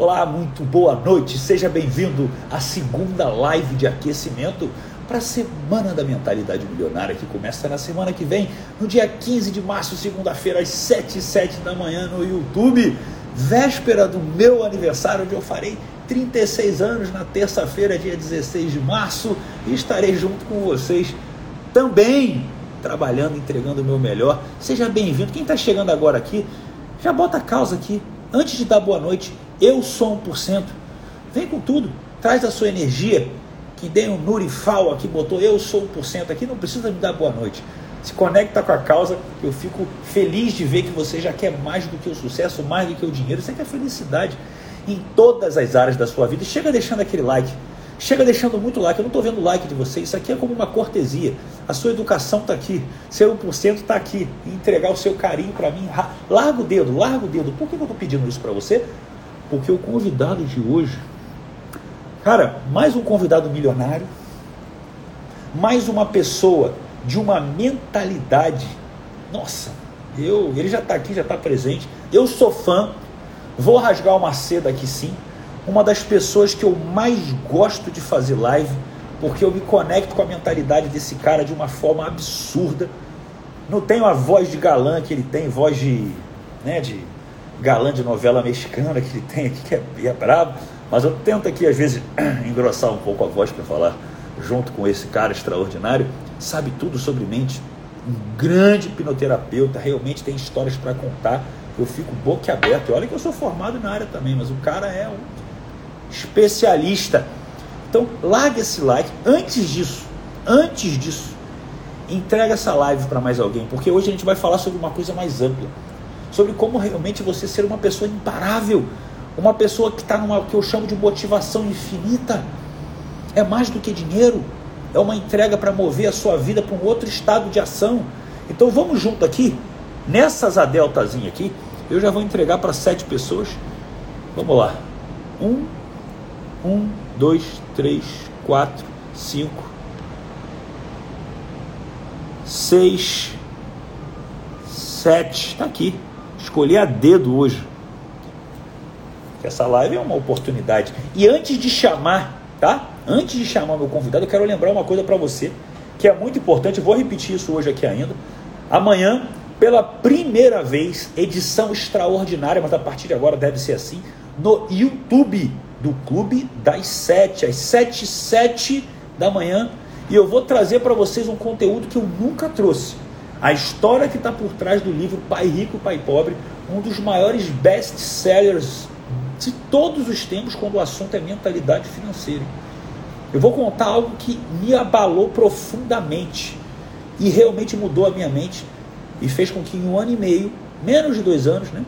Olá, muito boa noite, seja bem-vindo à segunda live de aquecimento para a Semana da Mentalidade Milionária, que começa na semana que vem, no dia 15 de março, segunda-feira, às 7 e 7 da manhã no YouTube, véspera do meu aniversário, onde eu farei 36 anos na terça-feira, dia 16 de março, e estarei junto com vocês também trabalhando, entregando o meu melhor. Seja bem-vindo. Quem está chegando agora aqui, já bota a causa aqui. Antes de dar boa noite, eu sou 1%. Vem com tudo, traz a sua energia. Que dei um Nurifal aqui, botou eu sou 1% aqui, não precisa me dar boa noite. Se conecta com a causa, eu fico feliz de ver que você já quer mais do que o sucesso, mais do que o dinheiro, você quer felicidade em todas as áreas da sua vida. Chega deixando aquele like, chega deixando muito like. Eu não estou vendo like de você, isso aqui é como uma cortesia. A sua educação está aqui, seu 1% está aqui. entregar o seu carinho para mim, larga o dedo, larga o dedo. Por que eu estou pedindo isso para você? Porque o convidado de hoje, cara, mais um convidado milionário, mais uma pessoa de uma mentalidade. Nossa, eu, ele já está aqui, já está presente. Eu sou fã. Vou rasgar uma seda aqui sim. Uma das pessoas que eu mais gosto de fazer live, porque eu me conecto com a mentalidade desse cara de uma forma absurda. Não tenho a voz de galã que ele tem, voz de, né, de galã de novela mexicana que ele tem aqui, que é, é brabo, mas eu tento aqui às vezes engrossar um pouco a voz para falar junto com esse cara extraordinário, sabe tudo sobre mente, um grande hipnoterapeuta, realmente tem histórias para contar, eu fico boquiaberto, olha que eu sou formado na área também, mas o cara é um especialista. Então, larga esse like, antes disso, antes disso, entrega essa live para mais alguém, porque hoje a gente vai falar sobre uma coisa mais ampla sobre como realmente você ser uma pessoa imparável, uma pessoa que está numa que eu chamo de motivação infinita. É mais do que dinheiro, é uma entrega para mover a sua vida para um outro estado de ação. Então vamos junto aqui, nessas adeltazinha aqui, eu já vou entregar para sete pessoas. Vamos lá. Um, um, dois, três, quatro, cinco, seis, sete. Está aqui escolher a dedo hoje. Essa live é uma oportunidade. E antes de chamar, tá? Antes de chamar meu convidado, eu quero lembrar uma coisa para você que é muito importante. Vou repetir isso hoje aqui ainda. Amanhã, pela primeira vez, edição extraordinária, mas a partir de agora deve ser assim, no YouTube do Clube das 7, às 7 7 da manhã. E eu vou trazer para vocês um conteúdo que eu nunca trouxe a história que está por trás do livro Pai Rico, Pai Pobre, um dos maiores best-sellers de todos os tempos quando o assunto é mentalidade financeira. Eu vou contar algo que me abalou profundamente e realmente mudou a minha mente e fez com que em um ano e meio, menos de dois anos, né,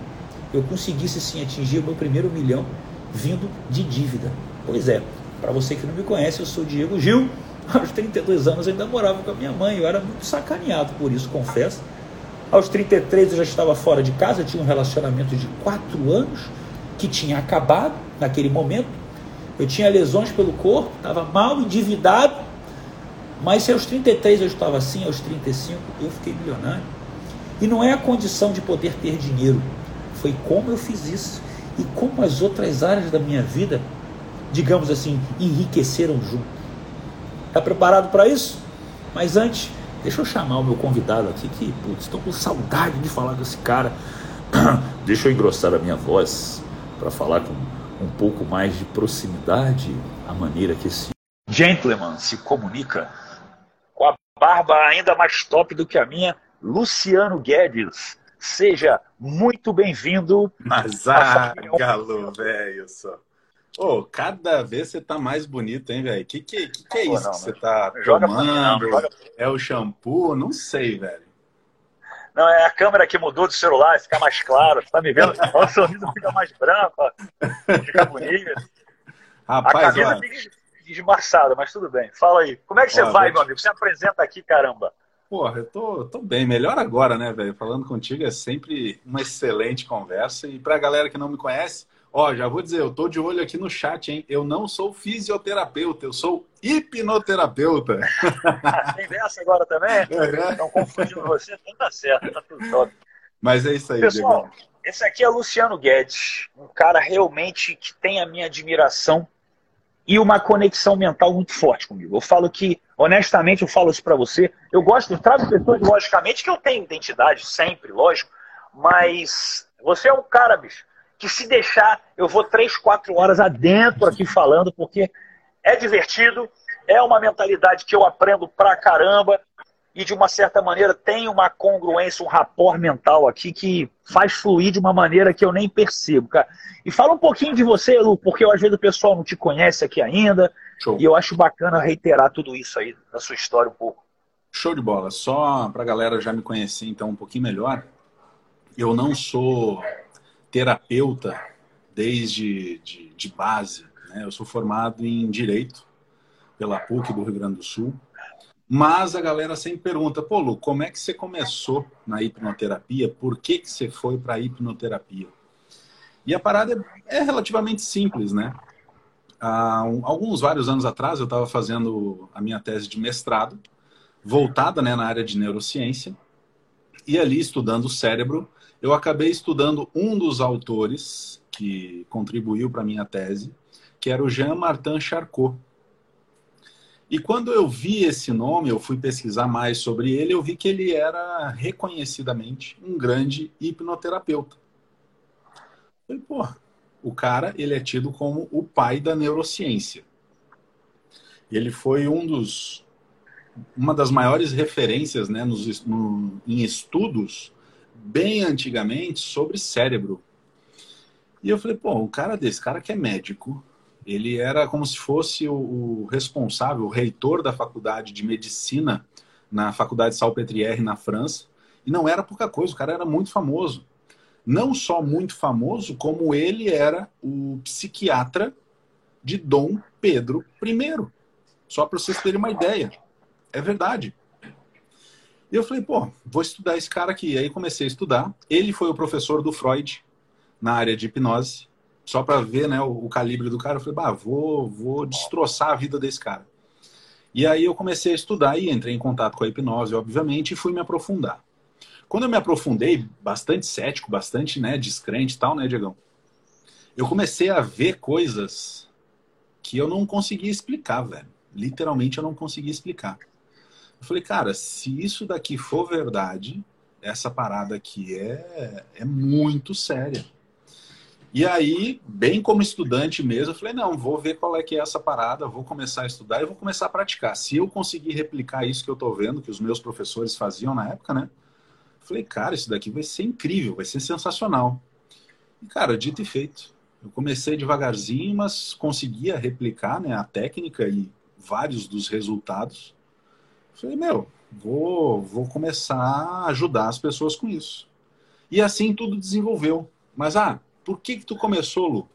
eu conseguisse sim atingir o meu primeiro milhão vindo de dívida. Pois é, para você que não me conhece, eu sou Diego Gil aos 32 anos eu ainda morava com a minha mãe, eu era muito sacaneado por isso, confesso. Aos 33 eu já estava fora de casa, tinha um relacionamento de 4 anos que tinha acabado naquele momento. Eu tinha lesões pelo corpo, estava mal endividado. Mas se aos 33 eu estava assim, aos 35 eu fiquei milionário. E não é a condição de poder ter dinheiro, foi como eu fiz isso e como as outras áreas da minha vida, digamos assim, enriqueceram junto. Está preparado para isso? Mas antes, deixa eu chamar o meu convidado aqui, que, putz, estou com saudade de falar com esse cara. deixa eu engrossar a minha voz para falar com um pouco mais de proximidade, a maneira que esse gentleman se comunica com a barba ainda mais top do que a minha, Luciano Guedes. Seja muito bem-vindo. Mas ah, galo, velho, só. Ô, cada vez você tá mais bonito, hein, velho? Que, que que, que é isso não, que você tá tomando? Não, é o shampoo? Não sei, velho. Não, é a câmera que mudou do celular, fica mais claro, tá me vendo? o sorriso fica mais branco, fica bonito. Rapaz, a camisa fica desmarçada, mas tudo bem. Fala aí, como é que você vai, meu amigo? Você apresenta aqui, caramba. Porra, eu tô, tô bem, melhor agora, né, velho? Falando contigo é sempre uma excelente conversa. E pra galera que não me conhece, Ó, já vou dizer, eu tô de olho aqui no chat, hein? Eu não sou fisioterapeuta, eu sou hipnoterapeuta. Tem dessa agora também? Estão confundindo você? Então tá certo, tá tudo top. Mas é isso aí, Pessoal, Diego. esse aqui é Luciano Guedes, um cara realmente que tem a minha admiração e uma conexão mental muito forte comigo. Eu falo que, honestamente, eu falo isso para você. Eu gosto, eu trago pessoas, logicamente, que eu tenho identidade, sempre, lógico, mas você é um cara, bicho, que se deixar, eu vou três, quatro horas adentro aqui falando, porque é divertido, é uma mentalidade que eu aprendo pra caramba e de uma certa maneira tem uma congruência, um rapport mental aqui que faz fluir de uma maneira que eu nem percebo, cara. E fala um pouquinho de você, Lu, porque às vezes o pessoal não te conhece aqui ainda. Show. E eu acho bacana reiterar tudo isso aí, da sua história um pouco. Show de bola. Só para a galera já me conhecer então um pouquinho melhor, eu não sou terapeuta desde de, de base. Né? Eu sou formado em Direito pela PUC do Rio Grande do Sul. Mas a galera sempre pergunta, pô, Lu, como é que você começou na hipnoterapia? Por que, que você foi para a hipnoterapia? E a parada é, é relativamente simples, né? Há alguns vários anos atrás eu estava fazendo a minha tese de mestrado, voltada né, na área de neurociência, e ali estudando o cérebro, eu acabei estudando um dos autores que contribuiu para minha tese, que era o Jean-Martin Charcot. E quando eu vi esse nome, eu fui pesquisar mais sobre ele, eu vi que ele era reconhecidamente um grande hipnoterapeuta. falei, pô, o cara, ele é tido como o pai da neurociência. Ele foi um dos uma das maiores referências, né, nos, no, em estudos bem antigamente sobre cérebro. E eu falei, pô, o cara desse cara que é médico, ele era como se fosse o, responsável, o reitor da faculdade de medicina na faculdade Salpêtrière na França. E não era pouca coisa, o cara era muito famoso. Não só muito famoso, como ele era o psiquiatra de Dom Pedro I. Só para vocês terem uma ideia. É verdade. E eu falei, pô, vou estudar esse cara aqui. E aí comecei a estudar. Ele foi o professor do Freud na área de hipnose só para ver né, o, o, calibre do cara. Eu falei, bah, vou, vou destroçar a vida desse cara. E aí eu comecei a estudar e entrei em contato com a hipnose, obviamente, e fui me aprofundar. Quando eu me aprofundei, bastante cético, bastante né, descrente e tal, né, Diegão? Eu comecei a ver coisas que eu não conseguia explicar, velho. Literalmente eu não conseguia explicar. Eu falei, cara, se isso daqui for verdade, essa parada aqui é, é muito séria. E aí, bem como estudante mesmo, eu falei, não, vou ver qual é que é essa parada, vou começar a estudar e vou começar a praticar. Se eu conseguir replicar isso que eu estou vendo, que os meus professores faziam na época, né? Falei, cara, isso daqui vai ser incrível, vai ser sensacional. E, cara, dito e feito. Eu comecei devagarzinho, mas conseguia replicar né, a técnica e vários dos resultados. Eu falei, meu, vou, vou começar a ajudar as pessoas com isso. E assim tudo desenvolveu. Mas, ah, por que que tu começou, Lu?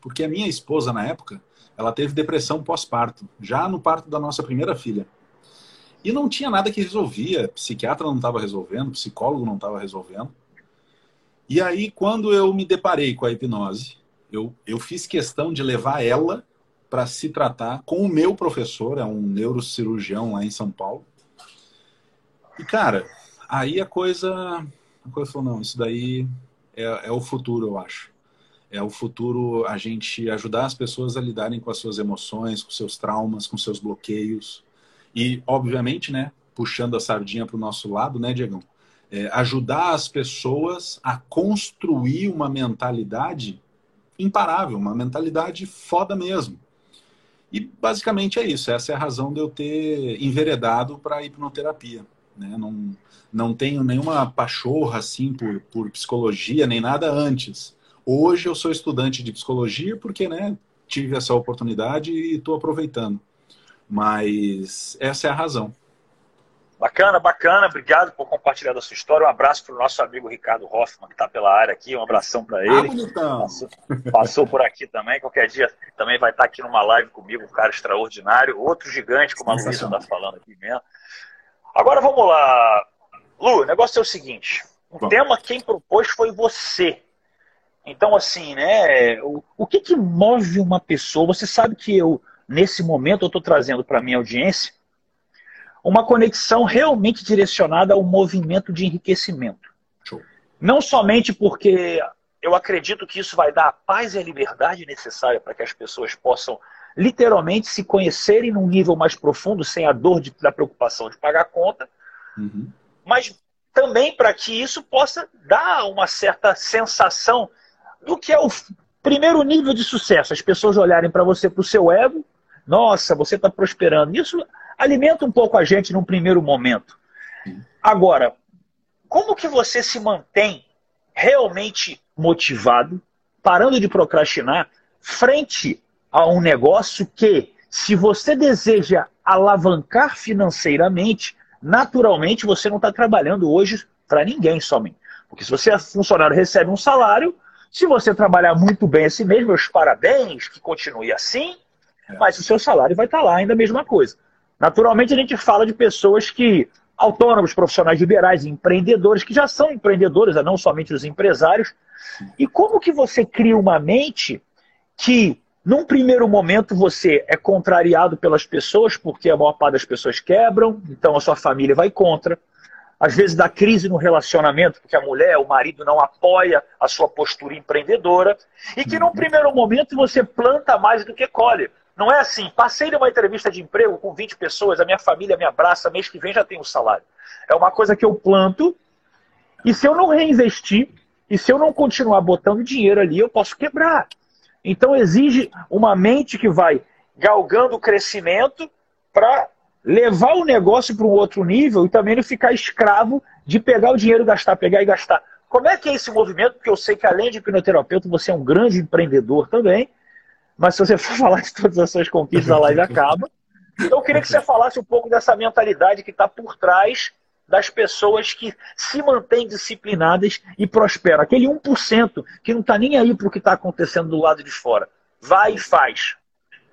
Porque a minha esposa, na época, ela teve depressão pós-parto, já no parto da nossa primeira filha. E não tinha nada que resolvia, psiquiatra não estava resolvendo, psicólogo não estava resolvendo. E aí, quando eu me deparei com a hipnose, eu, eu fiz questão de levar ela para se tratar com o meu professor, é um neurocirurgião lá em São Paulo. E, cara, aí a coisa, a coisa falou, não, isso daí é, é o futuro, eu acho. É o futuro a gente ajudar as pessoas a lidarem com as suas emoções, com seus traumas, com seus bloqueios. E, obviamente, né, puxando a sardinha para o nosso lado, né, Diego? É, ajudar as pessoas a construir uma mentalidade imparável, uma mentalidade foda mesmo. E basicamente é isso. Essa é a razão de eu ter enveredado para a hipnoterapia. Né? Não, não tenho nenhuma pachorra assim por, por psicologia nem nada antes. Hoje eu sou estudante de psicologia porque né, tive essa oportunidade e estou aproveitando. Mas essa é a razão. Bacana, bacana. Obrigado por compartilhar da sua história. Um abraço para o nosso amigo Ricardo Hoffman, que está pela área aqui. Um abração para ah, ele. Ah, passou, passou, por aqui também. Qualquer dia também vai estar tá aqui numa live comigo, um cara extraordinário. Outro gigante, como a Luísa está falando aqui mesmo. Agora vamos lá. Lu, o negócio é o seguinte: o Bom. tema quem propôs foi você. Então, assim, né? O, o que, que move uma pessoa? Você sabe que eu, nesse momento, eu estou trazendo para minha audiência uma conexão realmente direcionada ao movimento de enriquecimento. Show. Não somente porque eu acredito que isso vai dar a paz e a liberdade necessária para que as pessoas possam literalmente se conhecerem num nível mais profundo, sem a dor de, da preocupação de pagar a conta, uhum. mas também para que isso possa dar uma certa sensação do que é o primeiro nível de sucesso. As pessoas olharem para você, para o seu ego, nossa, você está prosperando. Isso alimenta um pouco a gente num primeiro momento. Agora, como que você se mantém realmente motivado, parando de procrastinar, frente a um negócio que, se você deseja alavancar financeiramente, naturalmente você não está trabalhando hoje para ninguém somente. Porque se você é funcionário recebe um salário, se você trabalhar muito bem assim mesmo, meus parabéns, que continue assim, é. mas o seu salário vai estar tá lá ainda a mesma coisa. Naturalmente a gente fala de pessoas que autônomos, profissionais liberais, empreendedores, que já são empreendedores, não somente os empresários. E como que você cria uma mente que, num primeiro momento, você é contrariado pelas pessoas, porque a maior parte das pessoas quebram, então a sua família vai contra. Às vezes dá crise no relacionamento, porque a mulher, o marido não apoia a sua postura empreendedora. E que num primeiro momento você planta mais do que colhe. Não é assim, passei numa entrevista de emprego com 20 pessoas, a minha família me abraça, mês que vem já tem um salário. É uma coisa que eu planto, e se eu não reinvestir, e se eu não continuar botando dinheiro ali, eu posso quebrar. Então exige uma mente que vai galgando o crescimento para levar o negócio para um outro nível e também não ficar escravo de pegar o dinheiro, gastar, pegar e gastar. Como é que é esse movimento? Porque eu sei que além de hipnoterapeuta, você é um grande empreendedor também. Mas se você for falar de todas as suas conquistas, a live acaba. Então eu queria que você falasse um pouco dessa mentalidade que está por trás das pessoas que se mantêm disciplinadas e prosperam. Aquele 1% que não está nem aí para o que está acontecendo do lado de fora. Vai e faz.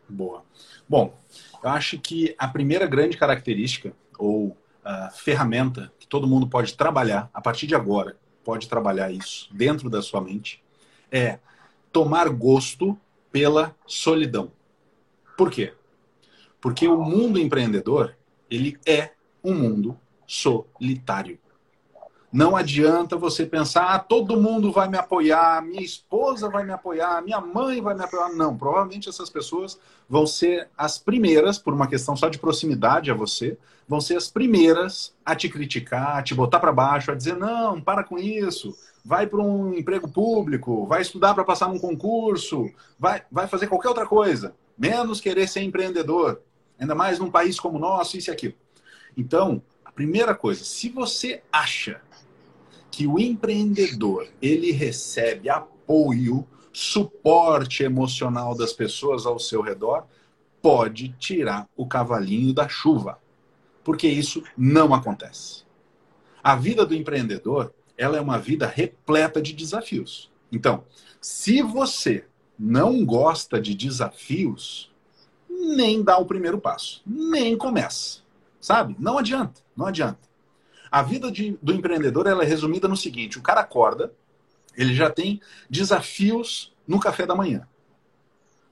Boa. Bom, eu acho que a primeira grande característica ou uh, ferramenta que todo mundo pode trabalhar a partir de agora, pode trabalhar isso dentro da sua mente, é tomar gosto pela solidão. Por quê? Porque o mundo empreendedor, ele é um mundo solitário. Não adianta você pensar, ah, todo mundo vai me apoiar, minha esposa vai me apoiar, minha mãe vai me apoiar. Não, provavelmente essas pessoas vão ser as primeiras, por uma questão só de proximidade a você, vão ser as primeiras a te criticar, a te botar para baixo, a dizer: não, para com isso, vai para um emprego público, vai estudar para passar num concurso, vai, vai fazer qualquer outra coisa, menos querer ser empreendedor, ainda mais num país como o nosso, isso e aquilo. Então, a primeira coisa, se você acha que o empreendedor ele recebe apoio, suporte emocional das pessoas ao seu redor, pode tirar o cavalinho da chuva, porque isso não acontece. A vida do empreendedor ela é uma vida repleta de desafios. Então, se você não gosta de desafios, nem dá o primeiro passo, nem começa. Sabe? Não adianta, não adianta. A vida de, do empreendedor ela é resumida no seguinte: o cara acorda, ele já tem desafios no café da manhã.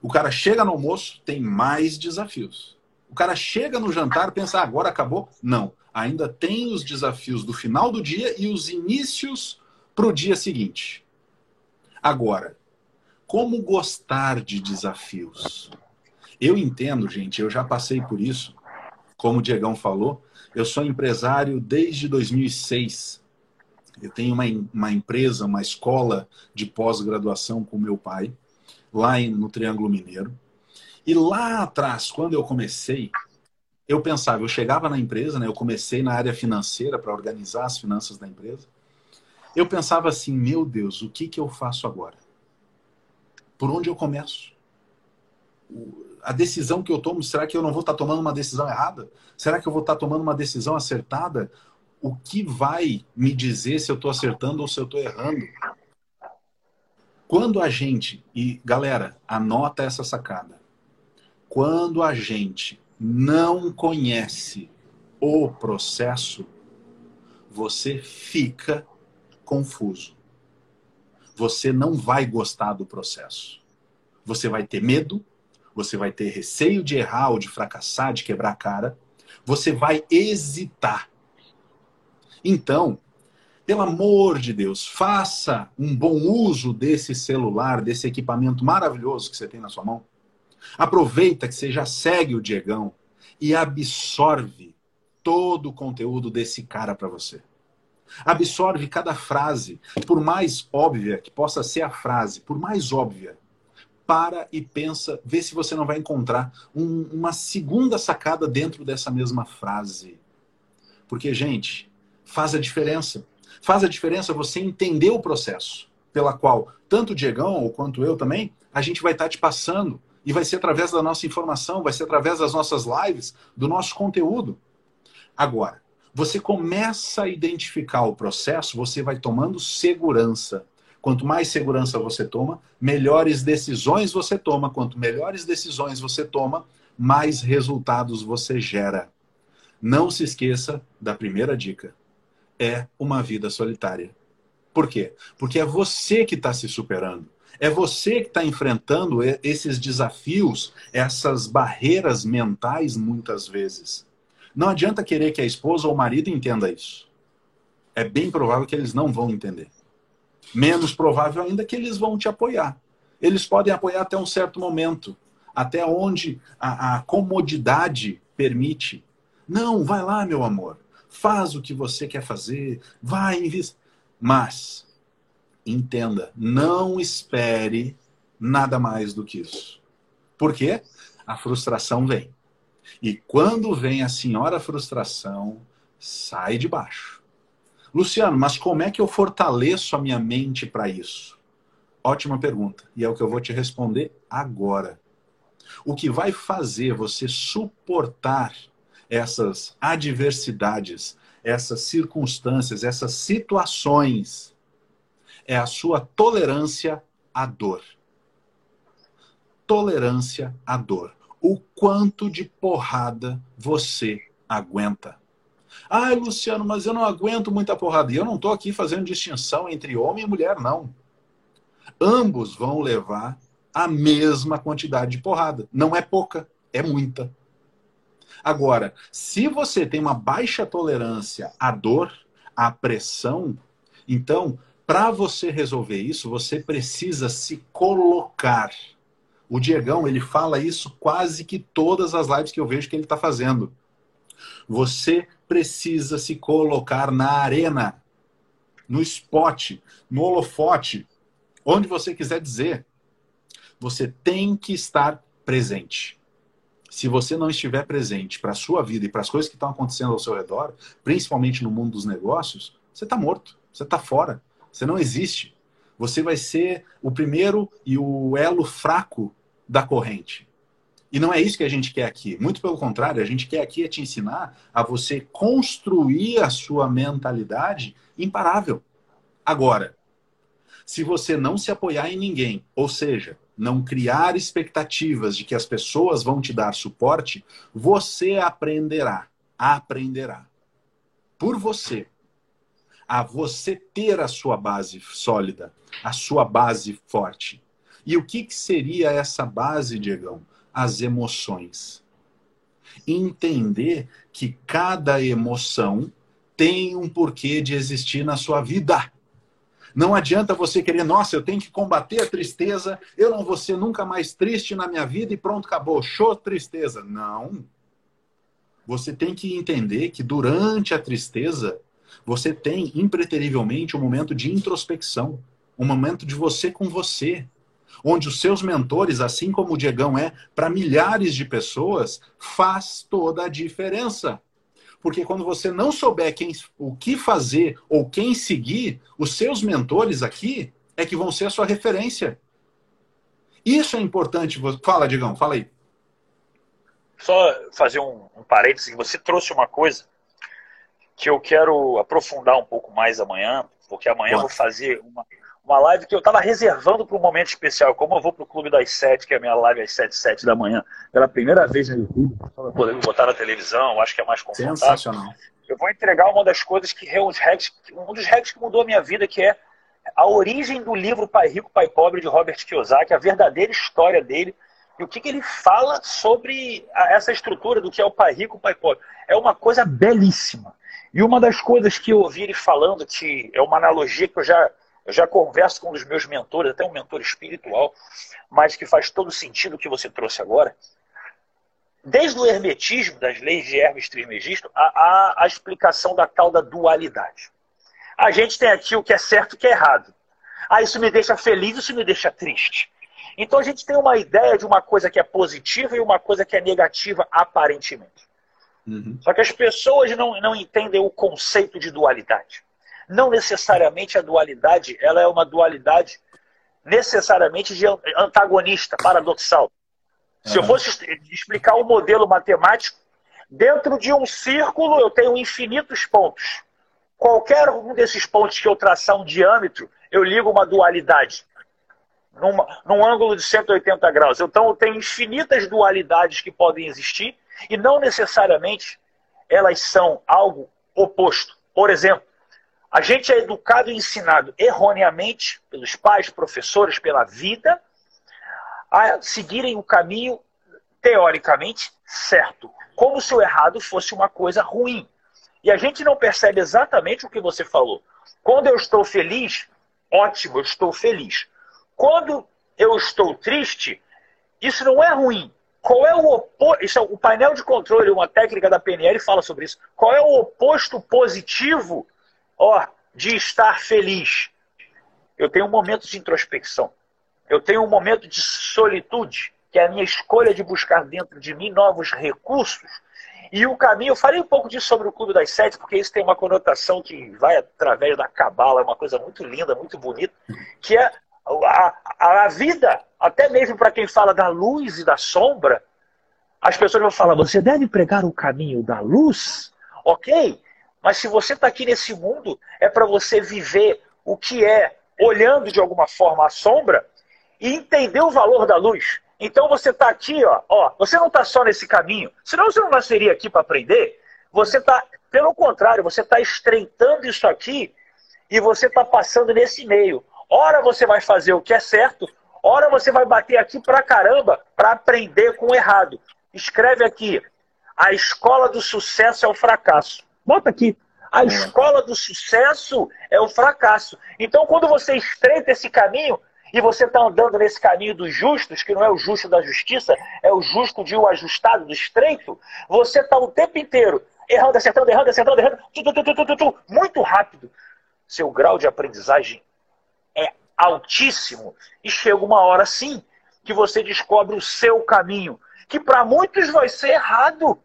O cara chega no almoço, tem mais desafios. O cara chega no jantar, pensa, ah, agora acabou? Não ainda tem os desafios do final do dia e os inícios para o dia seguinte. Agora, como gostar de desafios? Eu entendo, gente, eu já passei por isso. Como o Diegão falou, eu sou empresário desde 2006. Eu tenho uma, uma empresa, uma escola de pós-graduação com meu pai, lá no Triângulo Mineiro. E lá atrás, quando eu comecei, eu pensava, eu chegava na empresa, né, eu comecei na área financeira para organizar as finanças da empresa. Eu pensava assim, meu Deus, o que, que eu faço agora? Por onde eu começo? A decisão que eu tomo, será que eu não vou estar tá tomando uma decisão errada? Será que eu vou estar tá tomando uma decisão acertada? O que vai me dizer se eu estou acertando ou se eu estou errando? Quando a gente, e galera, anota essa sacada. Quando a gente não conhece o processo, você fica confuso. Você não vai gostar do processo. Você vai ter medo, você vai ter receio de errar ou de fracassar, de quebrar a cara. Você vai hesitar. Então, pelo amor de Deus, faça um bom uso desse celular, desse equipamento maravilhoso que você tem na sua mão. Aproveita que você já segue o Diegão e absorve todo o conteúdo desse cara para você. Absorve cada frase, por mais óbvia que possa ser a frase, por mais óbvia, para e pensa, vê se você não vai encontrar um, uma segunda sacada dentro dessa mesma frase. Porque, gente, faz a diferença. Faz a diferença você entender o processo pela qual tanto o Diegão quanto eu também, a gente vai estar te passando. E vai ser através da nossa informação, vai ser através das nossas lives, do nosso conteúdo. Agora, você começa a identificar o processo, você vai tomando segurança. Quanto mais segurança você toma, melhores decisões você toma. Quanto melhores decisões você toma, mais resultados você gera. Não se esqueça da primeira dica é uma vida solitária. Por quê? Porque é você que está se superando. É você que está enfrentando esses desafios, essas barreiras mentais, muitas vezes. Não adianta querer que a esposa ou o marido entenda isso. É bem provável que eles não vão entender. Menos provável ainda que eles vão te apoiar. Eles podem apoiar até um certo momento, até onde a, a comodidade permite. Não, vai lá, meu amor faz o que você quer fazer, vai, invista. Mas, entenda, não espere nada mais do que isso. Por quê? A frustração vem. E quando vem a senhora frustração, sai de baixo. Luciano, mas como é que eu fortaleço a minha mente para isso? Ótima pergunta. E é o que eu vou te responder agora. O que vai fazer você suportar essas adversidades, essas circunstâncias, essas situações, é a sua tolerância à dor. Tolerância à dor. O quanto de porrada você aguenta. Ah, Luciano, mas eu não aguento muita porrada. E eu não estou aqui fazendo distinção entre homem e mulher, não. Ambos vão levar a mesma quantidade de porrada. Não é pouca, é muita. Agora, se você tem uma baixa tolerância à dor, à pressão, então, para você resolver isso, você precisa se colocar. O Diegão, ele fala isso quase que todas as lives que eu vejo que ele está fazendo. Você precisa se colocar na arena, no spot, no holofote, onde você quiser dizer. Você tem que estar presente se você não estiver presente para a sua vida e para as coisas que estão acontecendo ao seu redor, principalmente no mundo dos negócios, você está morto, você está fora, você não existe. Você vai ser o primeiro e o elo fraco da corrente. E não é isso que a gente quer aqui. Muito pelo contrário, a gente quer aqui é te ensinar a você construir a sua mentalidade imparável. Agora, se você não se apoiar em ninguém, ou seja, não criar expectativas de que as pessoas vão te dar suporte, você aprenderá, aprenderá por você a você ter a sua base sólida, a sua base forte. E o que, que seria essa base, Diegão? As emoções. Entender que cada emoção tem um porquê de existir na sua vida. Não adianta você querer, nossa, eu tenho que combater a tristeza, eu não vou ser nunca mais triste na minha vida e pronto, acabou. Show tristeza. Não. Você tem que entender que durante a tristeza, você tem impreterivelmente um momento de introspecção, um momento de você com você, onde os seus mentores, assim como o Diegão é para milhares de pessoas, faz toda a diferença. Porque quando você não souber quem, o que fazer ou quem seguir, os seus mentores aqui é que vão ser a sua referência. Isso é importante. Fala, Digão, fala aí. Só fazer um, um parêntese. Você trouxe uma coisa que eu quero aprofundar um pouco mais amanhã, porque amanhã eu vou fazer uma, uma live que eu estava reservando para um momento especial. Como eu vou para o Clube das Sete, que é a minha live às sete, sete da manhã, pela primeira vez no YouTube, poder botar na televisão, acho que é mais confortável. Sensacional. Eu vou entregar uma das coisas que um dos hacks, um dos hacks que mudou a minha vida, que é a origem do livro Pai Rico, Pai Pobre, de Robert Kiyosaki, a verdadeira história dele e o que, que ele fala sobre essa estrutura do que é o Pai Rico, Pai Pobre. É uma coisa belíssima. E uma das coisas que eu ouvi ele falando, que é uma analogia que eu já, eu já converso com um dos meus mentores, até um mentor espiritual, mas que faz todo sentido o que você trouxe agora. Desde o hermetismo, das leis de Hermes Trismegisto, a, a, a explicação da tal da dualidade. A gente tem aqui o que é certo e o que é errado. Ah, isso me deixa feliz, isso me deixa triste. Então a gente tem uma ideia de uma coisa que é positiva e uma coisa que é negativa, aparentemente. Uhum. Só que as pessoas não, não entendem o conceito de dualidade. Não necessariamente a dualidade ela é uma dualidade necessariamente de antagonista, paradoxal. Se eu fosse explicar um modelo matemático, dentro de um círculo eu tenho infinitos pontos. Qualquer um desses pontos que eu traçar um diâmetro, eu ligo uma dualidade. Numa, num ângulo de 180 graus. Então, tem infinitas dualidades que podem existir e não necessariamente elas são algo oposto. Por exemplo, a gente é educado e ensinado erroneamente pelos pais, professores, pela vida, a seguirem o caminho teoricamente certo, como se o errado fosse uma coisa ruim. E a gente não percebe exatamente o que você falou. Quando eu estou feliz, ótimo, eu estou feliz. Quando eu estou triste, isso não é ruim. Qual é o oposto? Isso é o painel de controle, uma técnica da PNL fala sobre isso. Qual é o oposto positivo, ó, de estar feliz? Eu tenho um momento de introspecção. Eu tenho um momento de solitude, que é a minha escolha de buscar dentro de mim novos recursos. E o caminho, eu falei um pouco disso sobre o Clube das Sete, porque isso tem uma conotação que vai através da cabala, é uma coisa muito linda, muito bonita, que é a, a, vida, até mesmo para quem fala da luz e da sombra, as pessoas vão falar: você deve pregar o caminho da luz, ok? Mas se você está aqui nesse mundo, é para você viver o que é, olhando de alguma forma a sombra e entender o valor da luz. Então você está aqui, ó, ó, você não está só nesse caminho, senão você não nasceria aqui para aprender. Você está, pelo contrário, você está estreitando isso aqui e você está passando nesse meio. Ora você vai fazer o que é certo, ora você vai bater aqui pra caramba para aprender com o errado. Escreve aqui: a escola do sucesso é o fracasso. Bota aqui. A escola do sucesso é o fracasso. Então, quando você estreita esse caminho e você está andando nesse caminho dos justos, que não é o justo da justiça, é o justo de o ajustado, do estreito, você está o tempo inteiro errando, acertando, errando, acertando, errando, tu, tu, tu, muito rápido. Seu grau de aprendizagem é altíssimo. E chega uma hora, sim, que você descobre o seu caminho, que para muitos vai ser errado,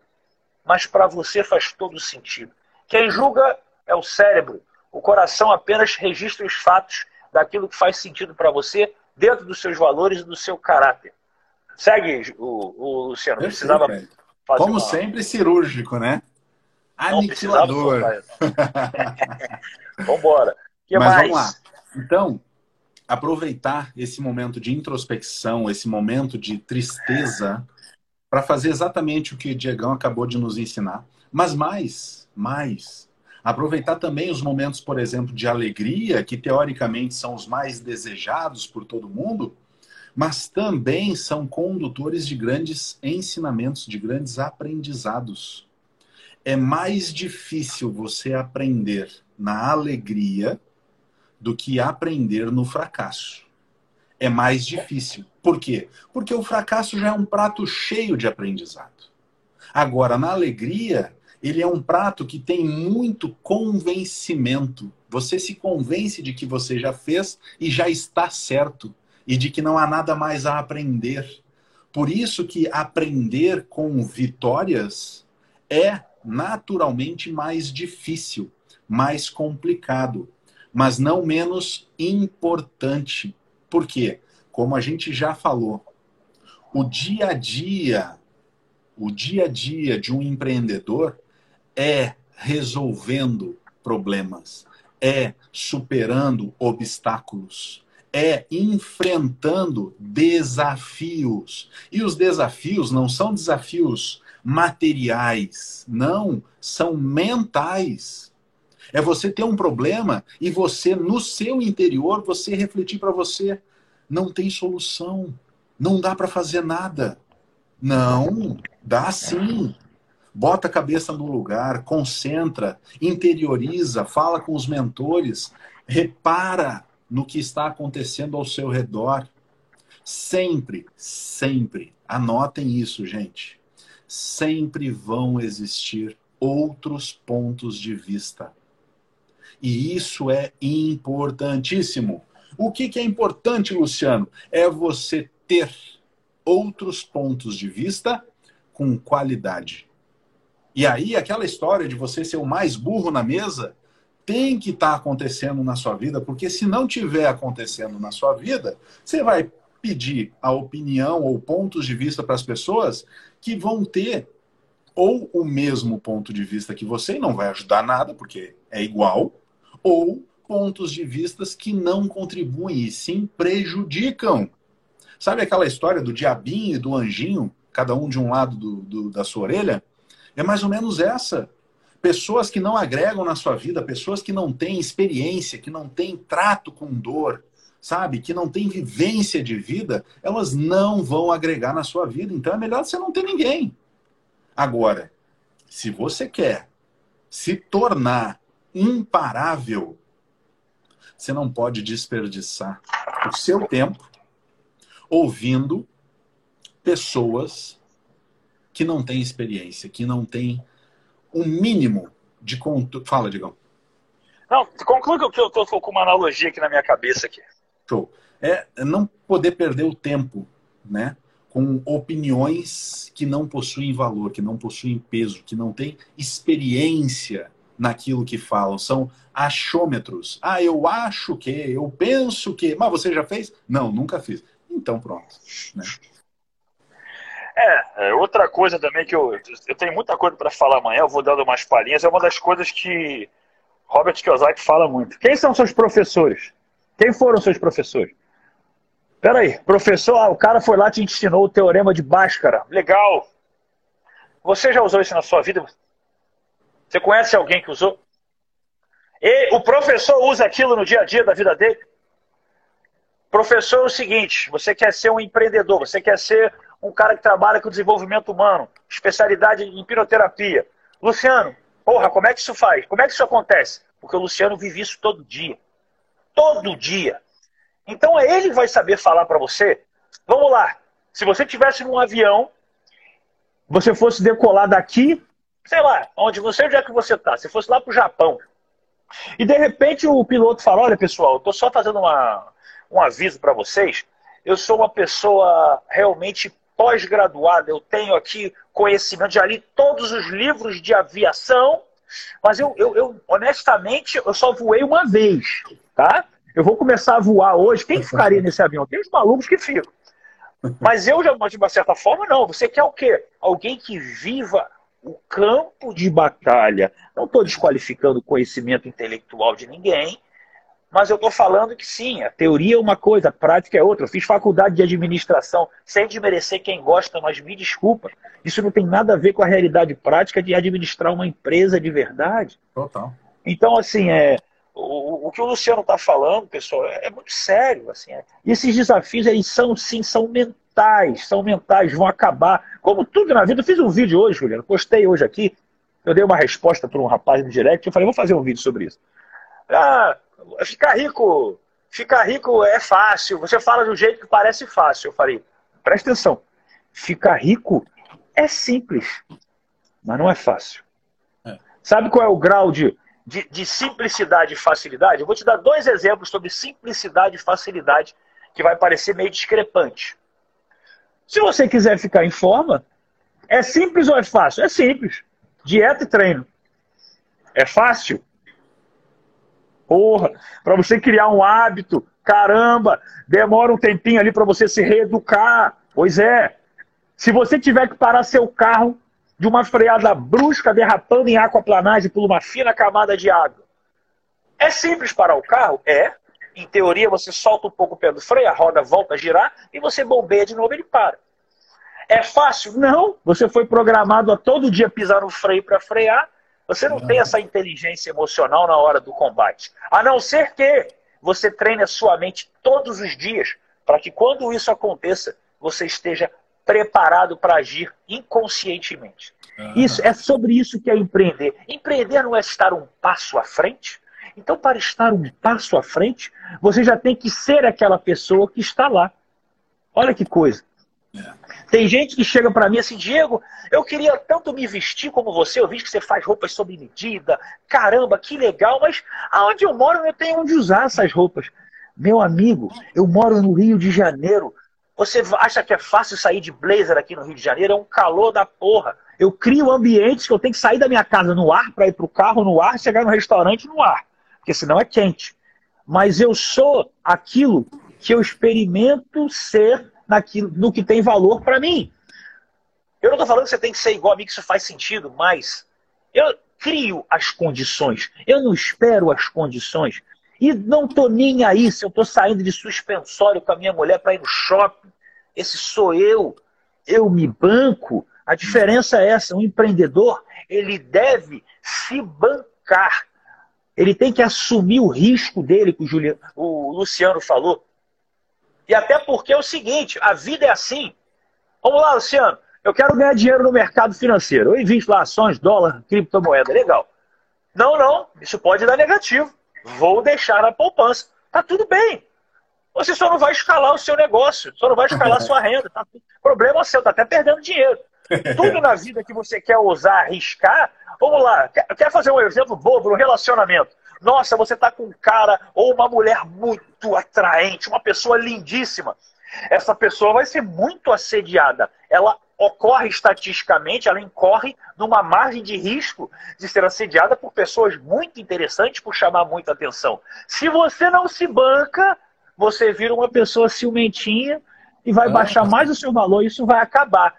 mas para você faz todo sentido. Quem julga é o cérebro. O coração apenas registra os fatos daquilo que faz sentido para você dentro dos seus valores e do seu caráter. Segue, o, o Luciano. Eu precisava sei, Como uma... sempre, cirúrgico, né? Aniquilador. Vamos embora. Mas mais? vamos lá. Então, aproveitar esse momento de introspecção, esse momento de tristeza, para fazer exatamente o que o Diegão acabou de nos ensinar. Mas mais, mais. Aproveitar também os momentos, por exemplo, de alegria, que teoricamente são os mais desejados por todo mundo, mas também são condutores de grandes ensinamentos, de grandes aprendizados. É mais difícil você aprender na alegria do que aprender no fracasso. É mais difícil. Por quê? Porque o fracasso já é um prato cheio de aprendizado. Agora, na alegria, ele é um prato que tem muito convencimento. Você se convence de que você já fez e já está certo e de que não há nada mais a aprender. Por isso que aprender com vitórias é naturalmente mais difícil, mais complicado mas não menos importante. Por quê? Como a gente já falou, o dia a dia, o dia a dia de um empreendedor é resolvendo problemas, é superando obstáculos, é enfrentando desafios. E os desafios não são desafios materiais, não, são mentais. É você ter um problema e você, no seu interior, você refletir para você: não tem solução, não dá para fazer nada. Não, dá sim. Bota a cabeça no lugar, concentra, interioriza, fala com os mentores, repara no que está acontecendo ao seu redor. Sempre, sempre, anotem isso, gente. Sempre vão existir outros pontos de vista. E isso é importantíssimo. O que, que é importante, Luciano? É você ter outros pontos de vista com qualidade. E aí, aquela história de você ser o mais burro na mesa tem que estar tá acontecendo na sua vida, porque se não tiver acontecendo na sua vida, você vai pedir a opinião ou pontos de vista para as pessoas que vão ter ou o mesmo ponto de vista que você e não vai ajudar nada, porque é igual, ou pontos de vistas que não contribuem e sim prejudicam. Sabe aquela história do diabinho e do anjinho, cada um de um lado do, do, da sua orelha? É mais ou menos essa. Pessoas que não agregam na sua vida, pessoas que não têm experiência, que não têm trato com dor, sabe? Que não têm vivência de vida, elas não vão agregar na sua vida. Então é melhor você não ter ninguém. Agora, se você quer se tornar imparável, você não pode desperdiçar o seu tempo ouvindo pessoas que não têm experiência, que não têm um mínimo de controle. Fala, Digão. Não, conclui que eu estou com uma analogia aqui na minha cabeça aqui. Show. É não poder perder o tempo, né? com opiniões que não possuem valor, que não possuem peso, que não têm experiência naquilo que falam. São achômetros. Ah, eu acho que, eu penso que. Mas você já fez? Não, nunca fiz. Então pronto. Né? É, é outra coisa também que eu, eu tenho muita coisa para falar amanhã, eu vou dando umas palhinhas, é uma das coisas que Robert Kiyosaki fala muito. Quem são seus professores? Quem foram seus professores? Peraí, professor, ah, o cara foi lá e te ensinou o teorema de Bhaskara. Legal. Você já usou isso na sua vida? Você conhece alguém que usou? E o professor usa aquilo no dia a dia da vida dele? Professor é o seguinte: você quer ser um empreendedor, você quer ser um cara que trabalha com desenvolvimento humano, especialidade em piroterapia. Luciano, porra, como é que isso faz? Como é que isso acontece? Porque o Luciano vive isso todo dia. Todo dia. Então ele vai saber falar para você. Vamos lá. Se você tivesse num avião, você fosse decolar daqui, sei lá, onde você, onde é que você está? Se fosse lá para o Japão. E de repente o piloto fala: Olha, pessoal, eu estou só fazendo uma, um aviso para vocês. Eu sou uma pessoa realmente pós-graduada, eu tenho aqui conhecimento, já li todos os livros de aviação, mas eu, eu, eu honestamente, eu só voei uma vez, tá? Eu vou começar a voar hoje. Quem ficaria nesse avião? Tem os malucos que ficam. Mas eu, de uma certa forma, não. Você quer o quê? Alguém que viva o campo de batalha. Não estou desqualificando o conhecimento intelectual de ninguém, mas eu estou falando que sim, a teoria é uma coisa, a prática é outra. Eu fiz faculdade de administração sem desmerecer quem gosta, mas me desculpa. Isso não tem nada a ver com a realidade prática de administrar uma empresa de verdade. Total. Então, assim, é, o, o que o Luciano está falando, pessoal, é, é, muito sério. Assim, é. E esses desafios, eles são, sim, são mentais, são mentais, vão acabar. Como tudo na vida, eu fiz um vídeo hoje, Juliano, postei hoje aqui, eu dei uma resposta para um rapaz no direct, eu falei, vou fazer um vídeo sobre isso. Ah, ficar rico, ficar rico é fácil, você fala um jeito que parece fácil. Eu falei, presta atenção, ficar rico é simples, mas não é fácil. É. Sabe qual é o grau de de, de simplicidade e facilidade, eu vou te dar dois exemplos sobre simplicidade e facilidade que vai parecer meio discrepante. Se você quiser ficar em forma, é simples ou é fácil? É simples. Dieta e treino. É fácil? Porra, para você criar um hábito, caramba, demora um tempinho ali para você se reeducar. Pois é. Se você tiver que parar seu carro de uma freada brusca derrapando em aquaplanagem por uma fina camada de água. É simples parar o carro? É. Em teoria, você solta um pouco o pé do freio, a roda volta a girar e você bombeia de novo ele para. É fácil? Não. Você foi programado a todo dia pisar no freio para frear. Você não, tem essa inteligência emocional na hora do combate. A não ser que você treine a sua mente todos os dias para que quando isso aconteça, você esteja preparado para agir inconscientemente. Isso é sobre isso que é empreender. Empreender não é estar um passo à frente. Então, para estar um passo à frente, você já tem que ser aquela pessoa que está lá. Olha que coisa. É. Tem gente que chega para mim assim, Diego, eu queria tanto me vestir como você, eu vi que você faz roupas sob medida, caramba, que legal, mas aonde eu moro eu tenho onde usar essas roupas. Meu amigo, eu moro no Rio de Janeiro. Você acha que é fácil sair de blazer aqui no Rio de Janeiro? É um calor da porra. Eu crio ambientes que eu tenho que sair da minha casa no ar para ir para o carro no ar, chegar no restaurante no ar, porque senão é quente. Mas eu sou aquilo que eu experimento ser naquilo, no que tem valor para mim. Eu não estou falando que você tem que ser igual a mim, que isso faz sentido, mas eu crio as condições. Eu não espero as condições. E não tô nem aí se eu estou saindo de suspensório com a minha mulher para ir no shopping. Esse sou eu. Eu me banco. A diferença é essa: um empreendedor ele deve se bancar. Ele tem que assumir o risco dele, que o, Juliano, o Luciano falou. E até porque é o seguinte: a vida é assim. Vamos lá, Luciano. Eu quero ganhar dinheiro no mercado financeiro. Eu invisto lá ações, dólar, criptomoeda. Legal. Não, não. Isso pode dar negativo. Vou deixar na poupança. Tá tudo bem. Você só não vai escalar o seu negócio, só não vai escalar a sua renda. Tá Problema seu, tá até perdendo dinheiro. Tudo na vida que você quer usar, arriscar, vamos lá, quer fazer um exemplo bobo no relacionamento. Nossa, você tá com um cara ou uma mulher muito atraente, uma pessoa lindíssima. Essa pessoa vai ser muito assediada. Ela ocorre estatisticamente, ela incorre numa margem de risco de ser assediada por pessoas muito interessantes, por chamar muita atenção. Se você não se banca, você vira uma pessoa ciumentinha e vai ah. baixar mais o seu valor, isso vai acabar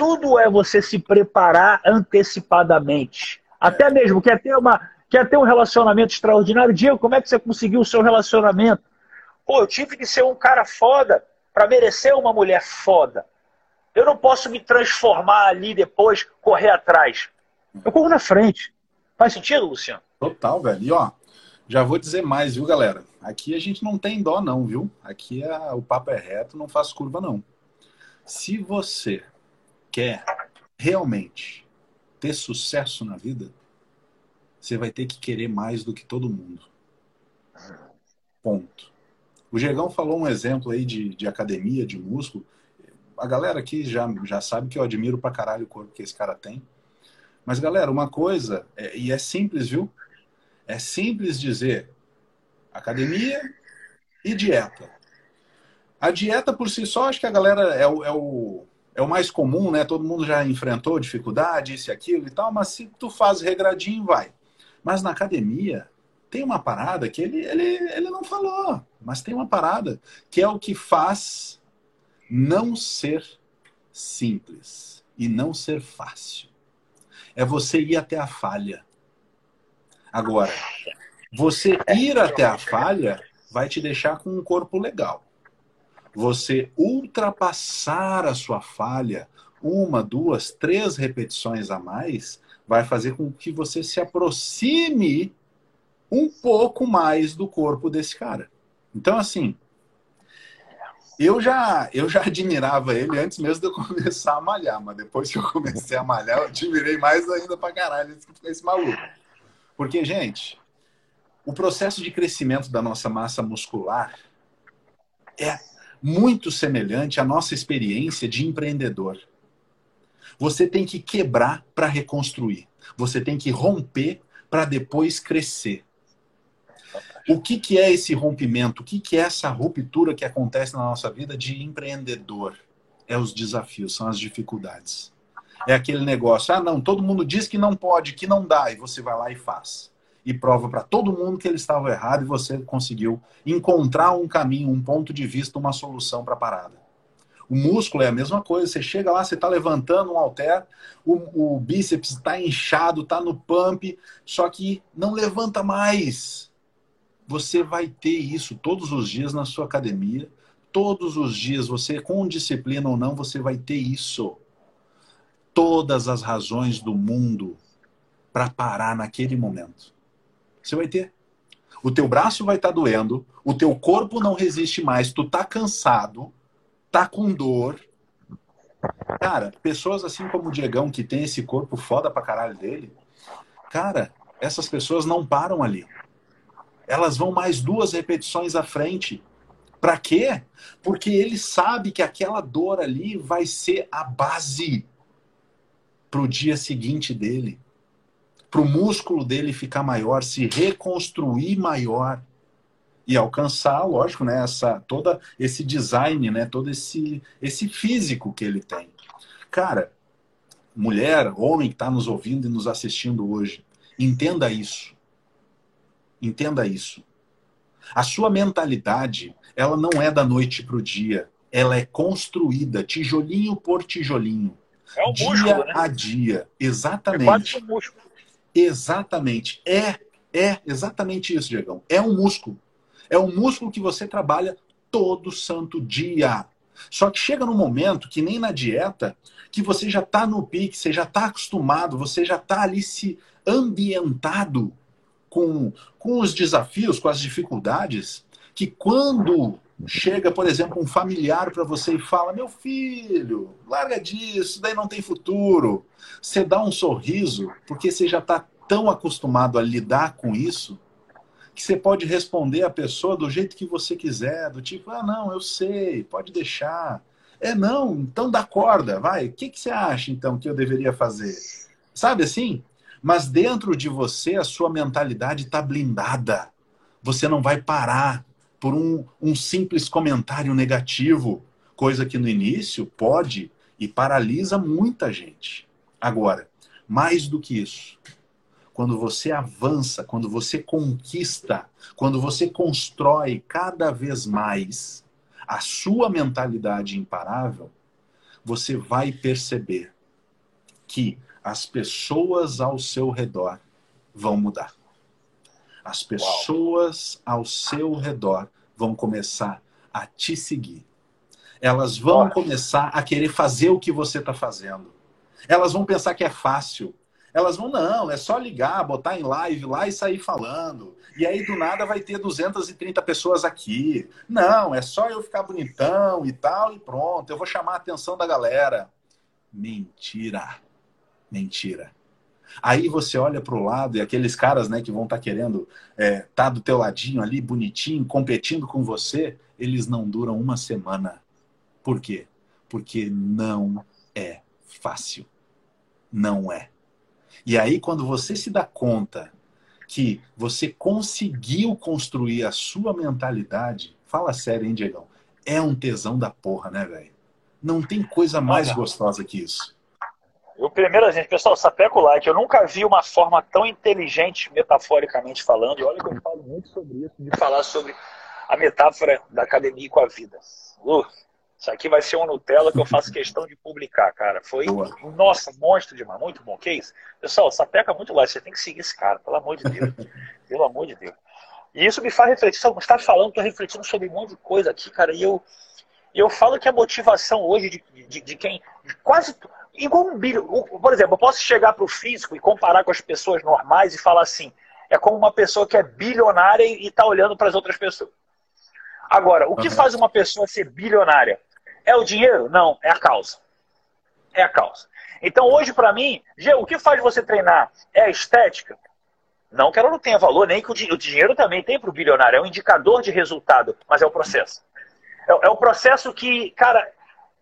tudo é você se preparar antecipadamente. Até mesmo, quer ter, uma, quer ter um relacionamento extraordinário? Diego, como é que você conseguiu o seu relacionamento? Pô, eu tive que ser um cara foda para merecer uma mulher foda. Eu não posso me transformar ali depois, correr atrás. Eu corro na frente. Faz sentido, Luciano? Total, velho. E ó, já vou dizer mais, viu, galera? Aqui a gente não tem dó, não, viu? Aqui é, o papo é reto, não faz curva, não. Se você quer realmente ter sucesso na vida, você vai ter que querer mais do que todo mundo. Ponto. O Gegão falou um exemplo aí de, de academia, de músculo. A galera aqui já, já sabe que eu admiro pra caralho o corpo que esse cara tem. Mas, galera, uma coisa, é, e é simples, viu? É simples dizer academia e dieta. A dieta por si só, acho que a galera é o, é o, é o mais comum, né? Todo mundo já enfrentou dificuldade, isso e aquilo e tal, mas se tu faz regradinho, vai. Mas na academia tem uma parada que ele, ele, ele não falou, mas tem uma parada que é o que faz não ser simples e não ser fácil. É você ir até a falha. Agora, você ir até a falha vai te deixar com um corpo legal você ultrapassar a sua falha uma, duas, três repetições a mais, vai fazer com que você se aproxime um pouco mais do corpo desse cara. Então, assim, eu já, eu já admirava ele antes mesmo de eu começar a malhar, mas depois que eu comecei a malhar, eu admirei mais ainda pra caralho esse, esse maluco. Porque, gente, o processo de crescimento da nossa massa muscular é muito semelhante à nossa experiência de empreendedor. Você tem que quebrar para reconstruir. Você tem que romper para depois crescer. O que, que é esse rompimento? O que, que é essa ruptura que acontece na nossa vida de empreendedor? É os desafios, são as dificuldades. É aquele negócio, ah, não, todo mundo diz que não pode, que não dá, e você vai lá e faz e prova para todo mundo que ele estava errado e você conseguiu encontrar um caminho, um ponto de vista, uma solução para a parada. O músculo é a mesma coisa. Você chega lá, você está levantando um halter, o, o bíceps está inchado, está no pump, só que não levanta mais. Você vai ter isso todos os dias na sua academia. Todos os dias, você com disciplina ou não, você vai ter isso. Todas as razões do mundo para parar naquele momento. Você vai ter. O teu braço vai estar tá doendo, o teu corpo não resiste mais, tu tá cansado, tá com dor. Cara, pessoas assim como o Diegão, que tem esse corpo foda pra caralho dele, cara, essas pessoas não param ali. Elas vão mais duas repetições à frente. Para quê? Porque ele sabe que aquela dor ali vai ser a base para o dia seguinte dele, para o músculo dele ficar maior, se reconstruir maior e alcançar, lógico, né, essa toda esse design, né, todo esse esse físico que ele tem. Cara, mulher, homem que está nos ouvindo e nos assistindo hoje, entenda isso. Entenda isso. A sua mentalidade, ela não é da noite para o dia. Ela é construída tijolinho por tijolinho. É um dia músculo, né? a dia. É Exatamente. quase um músculo. Exatamente. É, é exatamente isso, Diegão. É um músculo. É um músculo que você trabalha todo santo dia. Só que chega num momento que nem na dieta, que você já está no pique, você já está acostumado, você já está ali se ambientado com, com os desafios, com as dificuldades, que quando chega, por exemplo, um familiar para você e fala: Meu filho, larga disso, daí não tem futuro. Você dá um sorriso, porque você já está tão acostumado a lidar com isso, que você pode responder a pessoa do jeito que você quiser, do tipo: Ah, não, eu sei, pode deixar. É, não, então dá corda, vai. O que, que você acha, então, que eu deveria fazer? Sabe assim? Mas dentro de você, a sua mentalidade está blindada. Você não vai parar por um, um simples comentário negativo, coisa que no início pode e paralisa muita gente. Agora, mais do que isso, quando você avança, quando você conquista, quando você constrói cada vez mais a sua mentalidade imparável, você vai perceber que as pessoas ao seu redor vão mudar. As pessoas ao seu redor vão começar a te seguir. Elas vão começar a querer fazer o que você está fazendo. Elas vão pensar que é fácil. Elas vão, não, é só ligar, botar em live lá e sair falando. E aí, do nada, vai ter 230 pessoas aqui. Não, é só eu ficar bonitão e tal, e pronto. Eu vou chamar a atenção da galera. Mentira. Mentira. Aí você olha para o lado e aqueles caras né, que vão estar querendo estar tá do teu ladinho ali, bonitinho, competindo com você, eles não duram uma semana. Por quê? Porque não é fácil. Não é. E aí, quando você se dá conta que você conseguiu construir a sua mentalidade, fala sério, hein, Diegão? É um tesão da porra, né, velho? Não tem coisa mais gostosa que isso. Eu primeiro, gente, pessoal, sapeca o like. Eu nunca vi uma forma tão inteligente, metaforicamente falando, e olha que eu falo muito sobre isso, de falar sobre a metáfora da academia com a vida. Uh, isso aqui vai ser um Nutella que eu faço questão de publicar, cara. Foi, Boa. nossa, monstro demais, muito bom. Que isso? Pessoal, sapeca muito like, você tem que seguir esse cara, pelo amor de Deus. pelo amor de Deus. E isso me faz refletir, você está falando, estou refletindo sobre um monte de coisa aqui, cara, e eu, eu falo que a motivação hoje de, de, de quem. De quase. Igual um bilho. Por exemplo, eu posso chegar para o físico e comparar com as pessoas normais e falar assim: é como uma pessoa que é bilionária e está olhando para as outras pessoas. Agora, o que Uhum. faz uma pessoa ser bilionária? É o dinheiro? Não, é a causa. É a causa. Então, hoje, para mim, Gê, o que faz você treinar? É a estética? Não que ela não tenha valor, nem que o, di- o dinheiro também tem para o bilionário. É um indicador de resultado, mas é o processo. É, é o processo que, cara,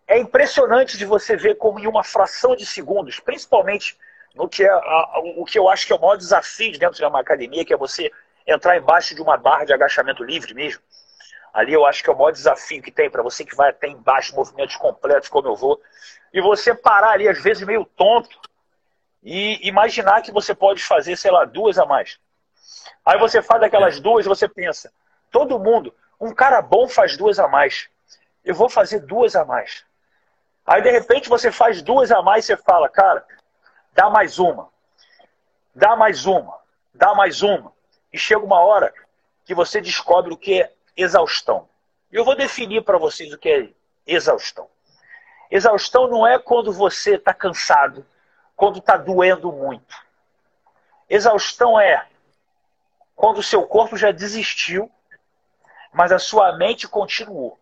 é impressionante de você ver como em uma fração de segundos, principalmente no que é a- o que eu acho que é o maior desafio de dentro de uma academia, que é você entrar embaixo de uma barra de agachamento livre mesmo. Ali eu acho que é o maior desafio que tem para você que vai até embaixo, movimentos completos, como eu vou. E você parar ali, às vezes, meio tonto, e imaginar que você pode fazer, sei lá, duas a mais. Aí você faz aquelas duas e você pensa, todo mundo, um cara bom faz duas a mais. Eu vou fazer duas a mais. Aí de repente você faz duas a mais e você fala, cara, dá mais uma. Dá mais uma. Dá mais uma. E chega uma hora que você descobre o que é exaustão. E eu vou definir para vocês o que é exaustão. Exaustão não é quando você está cansado, quando está doendo muito. Exaustão é quando o seu corpo já desistiu, mas a sua mente continuou.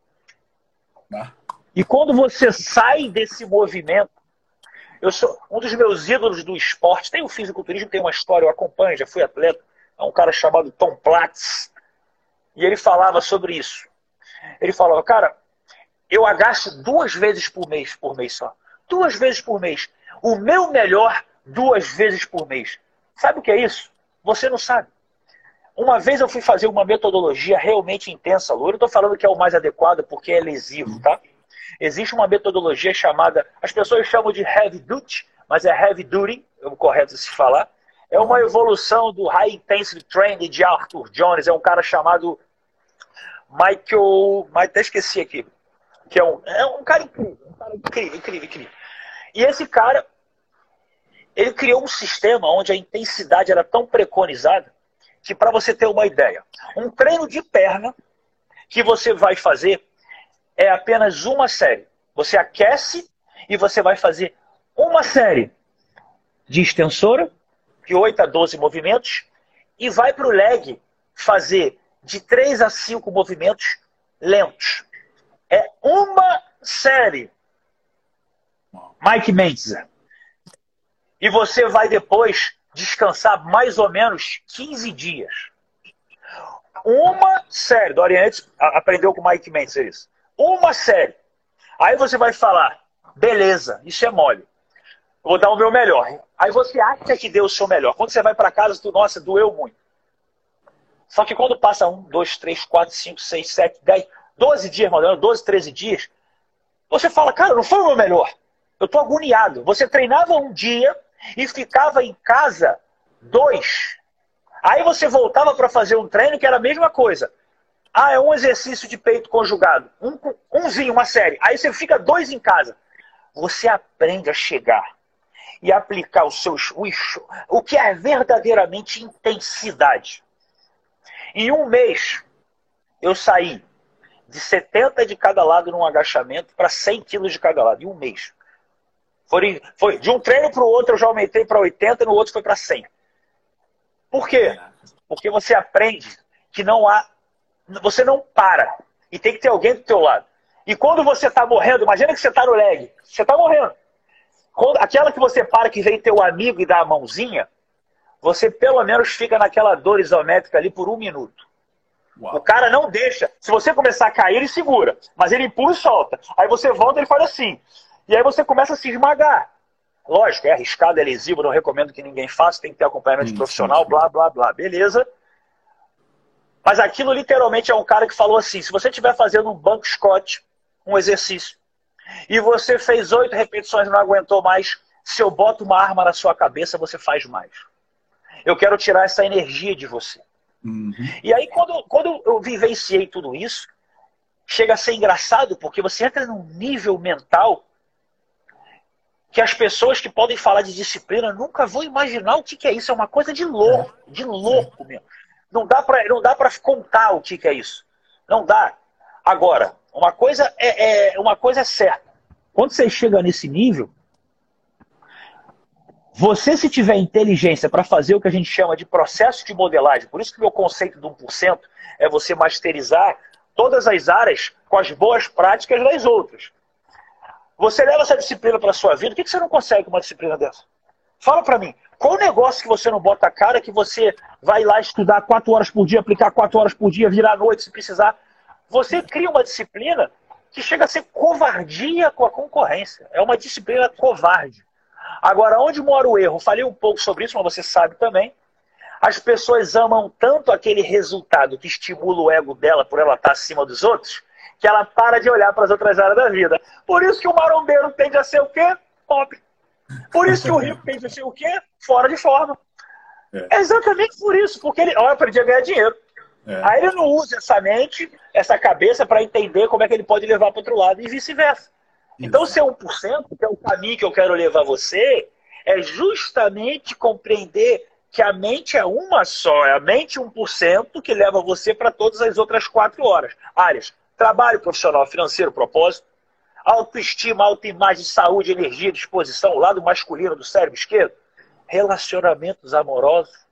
Tá? E quando você sai desse movimento, eu sou um dos meus ídolos do esporte. Tem o fisiculturismo, tem uma história, eu acompanho, já fui atleta. É um cara chamado Tom Platz. E ele falava sobre isso. Ele falava, cara, eu agacho duas vezes por mês, por mês só. Duas vezes por mês. O meu melhor, duas vezes por mês. Sabe o que é isso? Você não sabe. Uma vez eu fui fazer uma metodologia realmente intensa, Louro. Eu estou falando que é o mais adequado porque é lesivo, tá? Existe uma metodologia chamada, as pessoas chamam de heavy duty, mas é heavy duty, é o correto se falar. É uma evolução do High Intensity Training de Arthur Jones, é um cara chamado Michael, até esqueci aqui, que é um, é um cara incrível, um cara incrível, incrível, incrível. E esse cara, ele criou um sistema onde a intensidade era tão preconizada que, para você ter uma ideia, um treino de perna que você vai fazer é apenas uma série. Você aquece e você vai fazer uma série de extensora, de 8 a 12 movimentos, e vai para o leg fazer de 3 a 5 movimentos lentos. É uma série. Mike Mendes. E você vai depois descansar mais ou menos 15 dias. Uma série. Dorian aprendeu com Mike Mendes isso uma série. Aí você vai falar, beleza, isso é mole. Vou dar o meu melhor. Aí você acha que deu o seu melhor. Quando você vai para casa, tu, nossa, doeu muito. Só que quando passa um, dois, três, quatro, cinco, seis, sete, dez, doze dias, mandando, doze, treze dias, você fala, cara, não foi o meu melhor. Eu tô agoniado. Você treinava um dia e ficava em casa dois. Aí você voltava para fazer um treino que era a mesma coisa. Ah, é um exercício de peito conjugado. Um, umzinho, uma série. Aí você fica dois em casa. Você aprende a chegar e aplicar os seus, o, o que é verdadeiramente intensidade. Em um mês, eu saí de 70 de cada lado num agachamento para 100 quilos de cada lado. Em um mês. Foi, foi de um treino para o outro, eu já aumentei para 80, no outro foi para 100. Por quê? Porque você aprende que não há você não para. E tem que ter alguém do teu lado. E quando você está morrendo, imagina que você está no leg, você está morrendo. Quando, aquela que você para, que vem teu amigo e dá a mãozinha, você pelo menos fica naquela dor isométrica ali por um minuto. Uau. O cara não deixa. Se você começar a cair, ele segura. Mas ele empurra e solta. Aí você volta e ele faz assim. E aí você começa a se esmagar. Lógico, é arriscado, é lesivo, não recomendo que ninguém faça, tem que ter acompanhamento sim, profissional, sim. blá, blá, blá. Beleza. Mas aquilo literalmente é um cara que falou assim: se você estiver fazendo um banco Scott, um exercício, e você fez oito repetições e não aguentou mais, se eu boto uma arma na sua cabeça, você faz mais. Eu quero tirar essa energia de você. Uhum. E aí, quando, quando eu vivenciei tudo isso, chega a ser engraçado, porque você entra num nível mental que as pessoas que podem falar de disciplina nunca vão imaginar o que, que é isso. É uma coisa de louco, de louco mesmo. Não dá para não dá para contar o que, que é isso. Não dá. Agora, uma coisa é, é uma coisa é certa. Quando você chega nesse nível, você se tiver inteligência para fazer o que a gente chama de processo de modelagem, por isso que meu conceito do 1% é você masterizar todas as áreas com as boas práticas das outras. Você leva essa disciplina para a sua vida, o que, que você não consegue com uma disciplina dessa? Fala para mim. Qual negócio que você não bota a cara que você vai lá estudar quatro horas por dia, aplicar quatro horas por dia, virar à noite se precisar? Você cria uma disciplina que chega a ser covardia com a concorrência. É uma disciplina covarde. Agora, onde mora o erro? Falei um pouco sobre isso, mas você sabe também. As pessoas amam tanto aquele resultado que estimula o ego dela por ela estar acima dos outros, que ela para de olhar para as outras áreas da vida. Por isso que o marombeiro tende a ser o quê? Pobre. Por isso que o rico pensa assim, o quê? Fora de forma. É. é exatamente por isso, porque ele, ó, eu aprendi a ganhar dinheiro. É. Aí ele não usa essa mente, essa cabeça para entender como é que ele pode levar para outro lado e vice-versa. Então, ser 1%, que é o caminho que eu quero levar você, é justamente compreender que a mente é uma só, é a mente 1% que leva você para todas as outras quatro horas. áreas. Trabalho profissional, financeiro, propósito autoestima, autoimagem, saúde, energia, disposição, o lado masculino do cérebro esquerdo, relacionamentos amorosos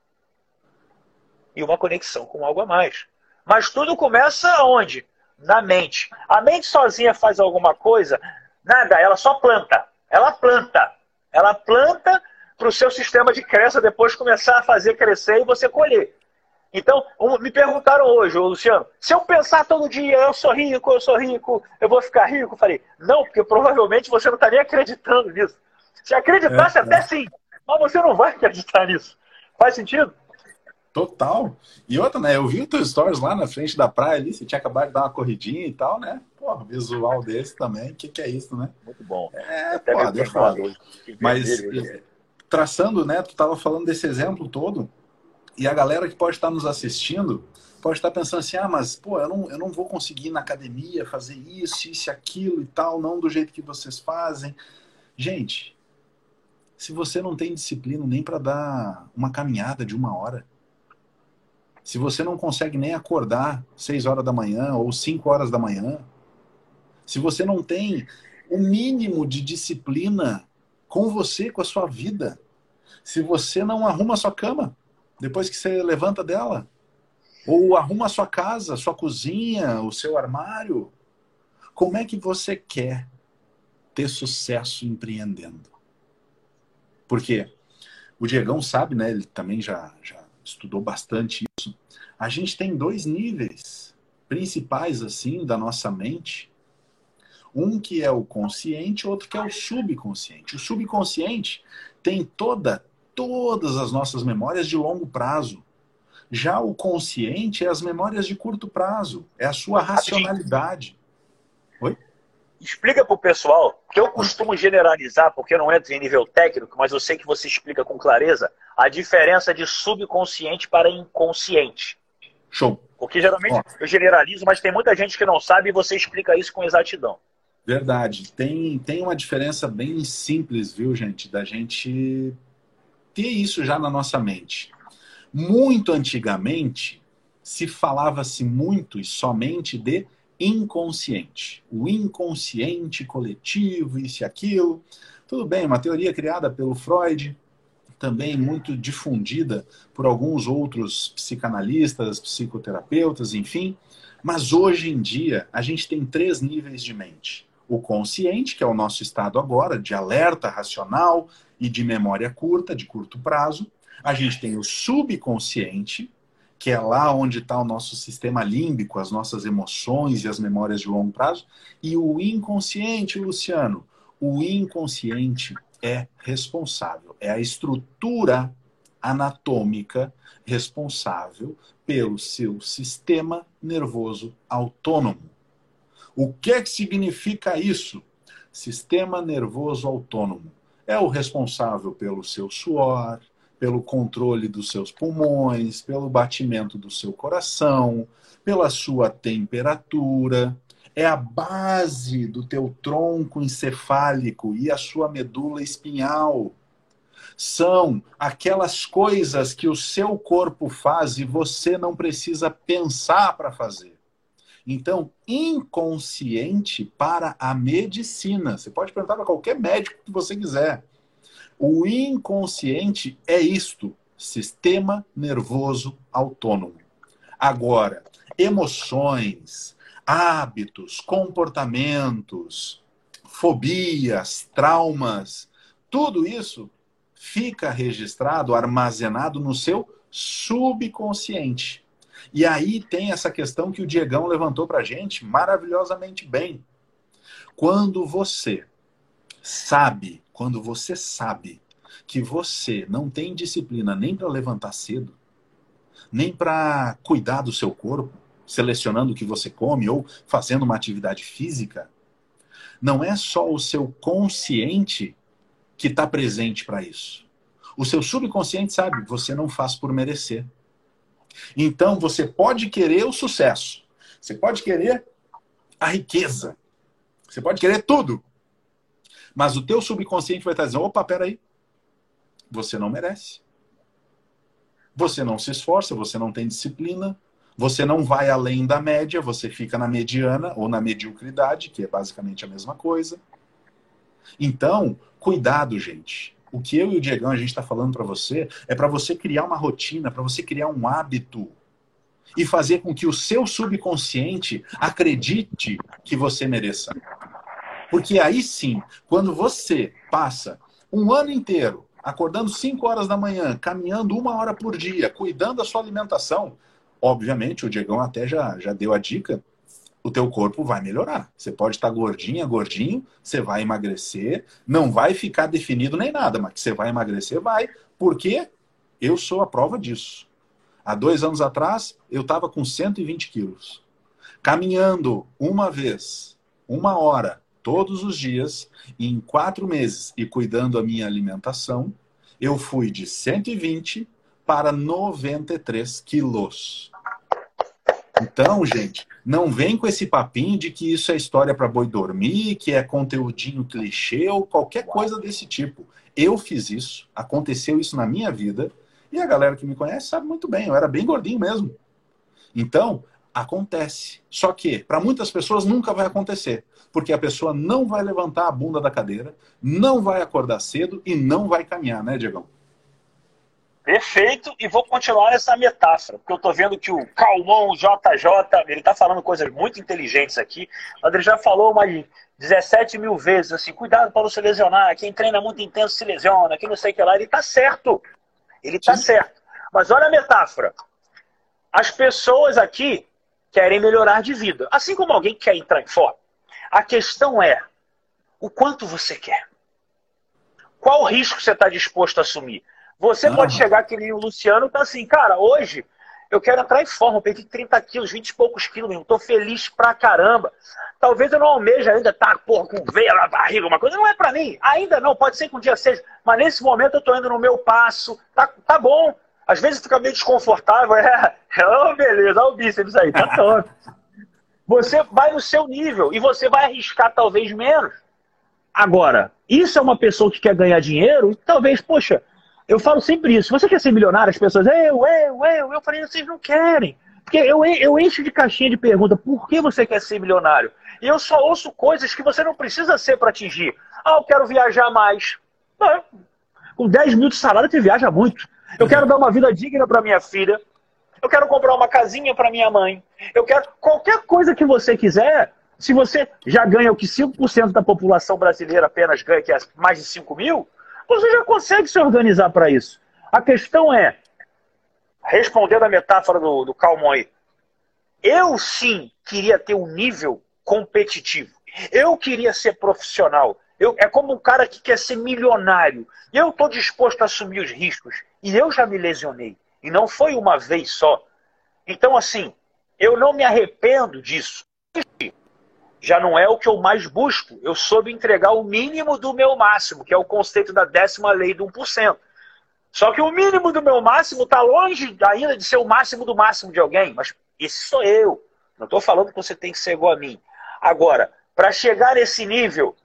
e uma conexão com algo a mais. Mas tudo começa onde? na mente. A mente sozinha faz alguma coisa? Nada, ela só planta. Ela planta. Ela planta para o seu sistema de crença depois começar a fazer crescer e você colher. Então, me perguntaram hoje, Luciano, se eu pensar todo dia, eu sou rico, eu sou rico, eu vou ficar rico? Eu falei, não, porque provavelmente você não está nem acreditando nisso. Se acreditasse, é, até é. sim, mas você não vai acreditar nisso. Faz sentido? Total. E outra, né? Eu vi os teus stories lá na frente da praia ali, você tinha acabado de dar uma corridinha e tal, né? Porra, visual desse também, o que, que é isso, né? Muito bom. É, pô, é foda. Mas é, traçando, né? Tu tava falando desse exemplo todo, e a galera que pode estar nos assistindo pode estar pensando assim, ah, mas pô, eu não, eu não vou conseguir ir na academia fazer isso, isso, aquilo e tal, não do jeito que vocês fazem. Gente, se você não tem disciplina nem para dar uma caminhada de uma hora, se você não consegue nem acordar 6 horas da manhã ou 5 horas da manhã, se você não tem o mínimo de disciplina com você, com a sua vida, se você não arruma a sua cama depois que você levanta dela, ou arruma a sua casa, sua cozinha, o seu armário, como é que você quer ter sucesso empreendendo? Porque o Diegão sabe, né? Ele também já, já estudou bastante isso. A gente tem dois níveis principais assim da nossa mente. Um que é o consciente, outro que é o subconsciente. O subconsciente tem toda todas as nossas memórias de longo prazo. Já o consciente é as memórias de curto prazo, é a sua racionalidade. Explica para o pessoal, que eu costumo generalizar, porque eu não entro em nível técnico, mas eu sei que você explica com clareza a diferença de subconsciente para inconsciente. Show. Porque geralmente Ó. eu generalizo, mas tem muita gente que não sabe e você explica isso com exatidão. Verdade. Tem, tem uma diferença bem simples, viu, gente, da gente ter isso já na nossa mente. Muito antigamente, se falava-se muito e somente de inconsciente. O inconsciente coletivo, isso e aquilo. Tudo bem, uma teoria criada pelo Freud, também muito difundida por alguns outros psicanalistas, psicoterapeutas, enfim. Mas hoje em dia, a gente tem três níveis de mente. O consciente, que é o nosso estado agora, de alerta racional e de memória curta, de curto prazo. A gente tem o subconsciente, que é lá onde está o nosso sistema límbico, as nossas emoções e as memórias de longo prazo. E o inconsciente, Luciano, o inconsciente é responsável, é a estrutura anatômica responsável pelo seu sistema nervoso autônomo. O que, é que significa isso? Sistema nervoso autônomo. É o responsável pelo seu suor, pelo controle dos seus pulmões, pelo batimento do seu coração, pela sua temperatura, é a base do teu tronco encefálico e a sua medula espinhal. São aquelas coisas que o seu corpo faz e você não precisa pensar para fazer. Então, inconsciente para a medicina. Você pode perguntar para qualquer médico que você quiser. O inconsciente é isto: sistema nervoso autônomo. Agora, emoções, hábitos, comportamentos, fobias, traumas, tudo isso fica registrado, armazenado no seu subconsciente. E aí tem essa questão que o Diegão levantou para gente maravilhosamente bem. Quando você sabe, quando você sabe que você não tem disciplina nem para levantar cedo, nem para cuidar do seu corpo, selecionando o que você come ou fazendo uma atividade física, não é só o seu consciente que está presente para isso. O seu subconsciente sabe, você não faz por merecer. Então você pode querer o sucesso, você pode querer a riqueza, você pode querer tudo. Mas o teu subconsciente vai estar dizendo, opa, peraí, você não merece. Você não se esforça, você não tem disciplina, você não vai além da média, você fica na mediana ou na mediocridade, que é basicamente a mesma coisa. Então, cuidado, gente. O que eu e o Diegão a gente está falando para você é para você criar uma rotina, para você criar um hábito. e fazer com que o seu subconsciente acredite que você mereça. Porque aí sim, quando você passa um ano inteiro acordando 5 horas da manhã, caminhando uma hora por dia, cuidando da sua alimentação, obviamente, o Diegão até já, já deu a dica, o teu corpo vai melhorar. Você pode estar gordinha, gordinho, você vai emagrecer, não vai ficar definido nem nada, mas que você vai emagrecer, vai. Porque eu sou a prova disso. Há dois anos atrás, eu estava com 120 quilos. Caminhando uma vez, uma hora, todos os dias, em quatro meses, e cuidando da minha alimentação, eu fui de 120 para 93 quilos. Então, gente, não vem com esse papinho de que isso é história para boi dormir, que é conteúdinho clichê ou qualquer coisa desse tipo. Eu fiz isso, aconteceu isso na minha vida, e a galera que me conhece sabe muito bem, eu era bem gordinho mesmo. Então, acontece. Só que, para muitas pessoas, nunca vai acontecer. Porque a pessoa não vai levantar a bunda da cadeira, não vai acordar cedo e não vai caminhar, né, Diegão? Perfeito, e vou continuar essa metáfora, porque eu estou vendo que o Calmon JJ, ele está falando coisas muito inteligentes aqui, mas ele já falou umas 17 mil vezes, assim, cuidado para não se lesionar, quem treina muito intenso se lesiona, quem não sei o que lá, ele está certo, ele está certo. Mas olha a metáfora, as pessoas aqui querem melhorar de vida, assim como alguém quer entrar em forma. A questão é, o quanto você quer? Qual o risco você está disposto a assumir? Você pode chegar que nem o Luciano, tá assim, cara, hoje eu quero entrar em forma, perdi 30 quilos, 20 e poucos quilos, mesmo, tô feliz pra caramba. Talvez eu não almeja ainda tá, porra, com veia na barriga, uma coisa, não é pra mim, ainda não, pode ser que um dia seja, mas nesse momento eu tô indo no meu passo, tá, tá bom. Às vezes fica meio desconfortável, é, é oh, beleza, olha o bíceps aí, tá top. Você vai no seu nível e você vai arriscar talvez menos. Agora, isso é uma pessoa que quer ganhar dinheiro, talvez, poxa, eu falo sempre isso. Você quer ser milionário? As pessoas, eu, eu, eu. Eu falei, vocês não querem. Porque eu, eu encho de caixinha de pergunta, por que você quer ser milionário? E eu só ouço coisas que você não precisa ser para atingir. Ah, eu quero viajar mais. Não, com 10 mil de salário você viaja muito. Eu quero dar uma vida digna para minha filha. Eu quero comprar uma casinha para minha mãe. Eu quero qualquer coisa que você quiser. Se você já ganha o que 5% da população brasileira apenas ganha, que é mais de 5 mil, você já consegue se organizar para isso. A questão é, respondendo a metáfora do, do Calmon eu sim queria ter um nível competitivo. Eu queria ser profissional. Eu, é como um cara que quer ser milionário. Eu estou disposto a assumir os riscos. E eu já me lesionei. E não foi uma vez só. Então, assim, eu não me arrependo disso já não é o que eu mais busco. Eu soube entregar o mínimo do meu máximo, que é o conceito da décima lei do 1%. Só que o mínimo do meu máximo está longe ainda de ser o máximo do máximo de alguém. Mas esse sou eu. Não estou falando que você tem que ser igual a mim. Agora, para chegar nesse nível,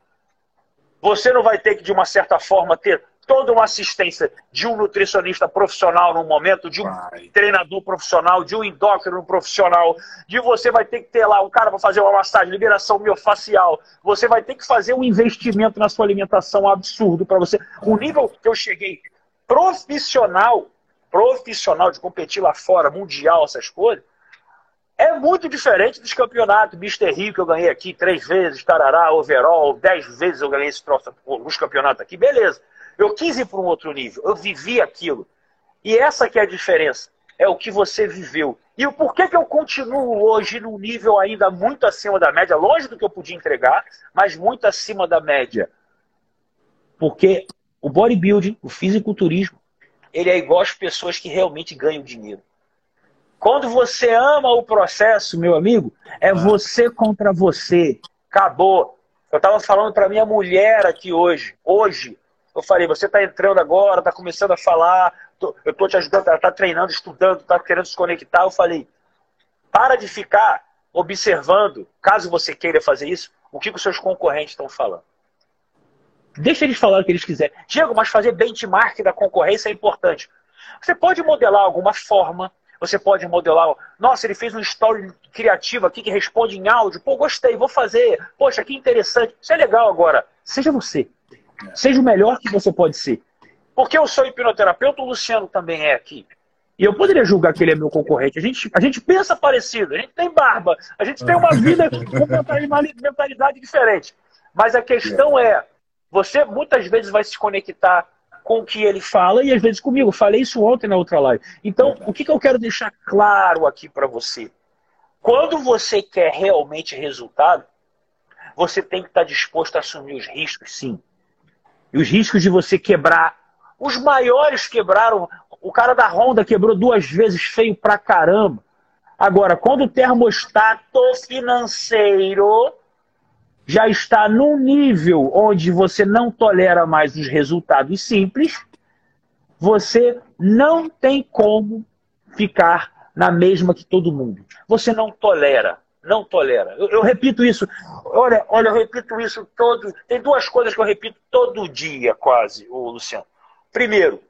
você não vai ter que, de uma certa forma, ter toda uma assistência de um nutricionista profissional no momento, de um vai. treinador profissional, de um endócrino profissional, de você vai ter que ter lá um cara para fazer uma massagem, liberação miofacial, você vai ter que fazer um investimento na sua alimentação absurdo para você. O nível que eu cheguei profissional, profissional de competir lá fora, mundial, essas coisas, é muito diferente dos campeonatos Mister Rio que eu ganhei aqui três vezes, Tarará, Overall, dez vezes eu ganhei esse troço, alguns campeonatos aqui, beleza. Eu quis ir para um outro nível, eu vivi aquilo. E essa que é a diferença, é o que você viveu. E o porquê que eu continuo hoje num nível ainda muito acima da média, longe do que eu podia entregar, mas muito acima da média. Porque o bodybuilding, o fisiculturismo, ele é igual às pessoas que realmente ganham dinheiro. Quando você ama o processo, meu amigo, é você contra você. Acabou. Eu estava falando para minha mulher aqui hoje. Hoje, eu falei, você está entrando agora, está começando a falar, tô, eu estou te ajudando, está treinando, estudando, está querendo se conectar. Eu falei, para de ficar observando, caso você queira fazer isso, o que, que os seus concorrentes estão falando. Deixa eles falar o que eles quiserem. Diego, mas fazer benchmark da concorrência é importante. Você pode modelar alguma forma, você pode modelar, nossa, ele fez um story criativo aqui que responde em áudio, pô, gostei, vou fazer, poxa, que interessante. Isso é legal agora. Seja você. Seja o melhor que você pode ser. Porque eu sou hipnoterapeuta, o Luciano também é aqui. E eu poderia julgar que ele é meu concorrente. A gente, a gente pensa parecido, a gente tem barba, a gente tem uma vida com mentalidade diferente. Mas a questão é, você muitas vezes vai se conectar com o que ele fala e às vezes comigo. Eu falei isso ontem na outra live. Então, o que, que eu quero deixar claro aqui para você? Quando você quer realmente resultado, você tem que estar disposto a assumir os riscos, sim. E os riscos de você quebrar. Os maiores quebraram. O cara da Honda quebrou duas vezes feio pra caramba. Agora, quando o termostato financeiro já está num nível onde você não tolera mais os resultados simples, você não tem como ficar na mesma que todo mundo. Você não tolera, não tolera. Eu, eu, repito isso. Olha, olha, eu repito isso todo. Tem duas coisas que eu repito todo dia, quase, o Luciano. Primeiro,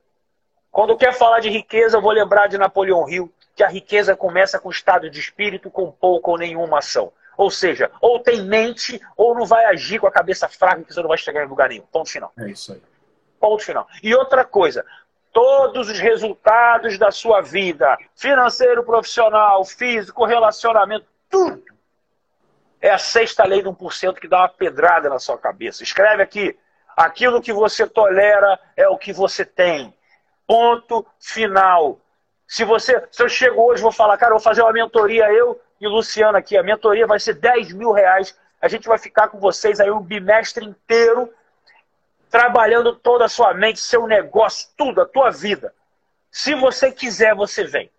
quando eu quero falar de riqueza, eu vou lembrar de Napoleão Hill, que a riqueza começa com estado de espírito com pouca ou nenhuma ação. Ou seja, ou tem mente, ou não vai agir com a cabeça fraca que você não vai chegar em lugar nenhum. Ponto final. É isso aí. Ponto final. E outra coisa, todos os resultados da sua vida, financeiro, profissional, físico, relacionamento, tudo, é a sexta lei de 1% que dá uma pedrada na sua cabeça. Escreve aqui, aquilo que você tolera é o que você tem. Ponto final. Se você, se eu chego hoje vou falar, cara, vou fazer uma mentoria eu e Luciano aqui. A mentoria vai ser 10 mil reais. A gente vai ficar com vocês aí um bimestre inteiro, trabalhando toda a sua mente, seu negócio, tudo, a tua vida. Se você quiser, você vem.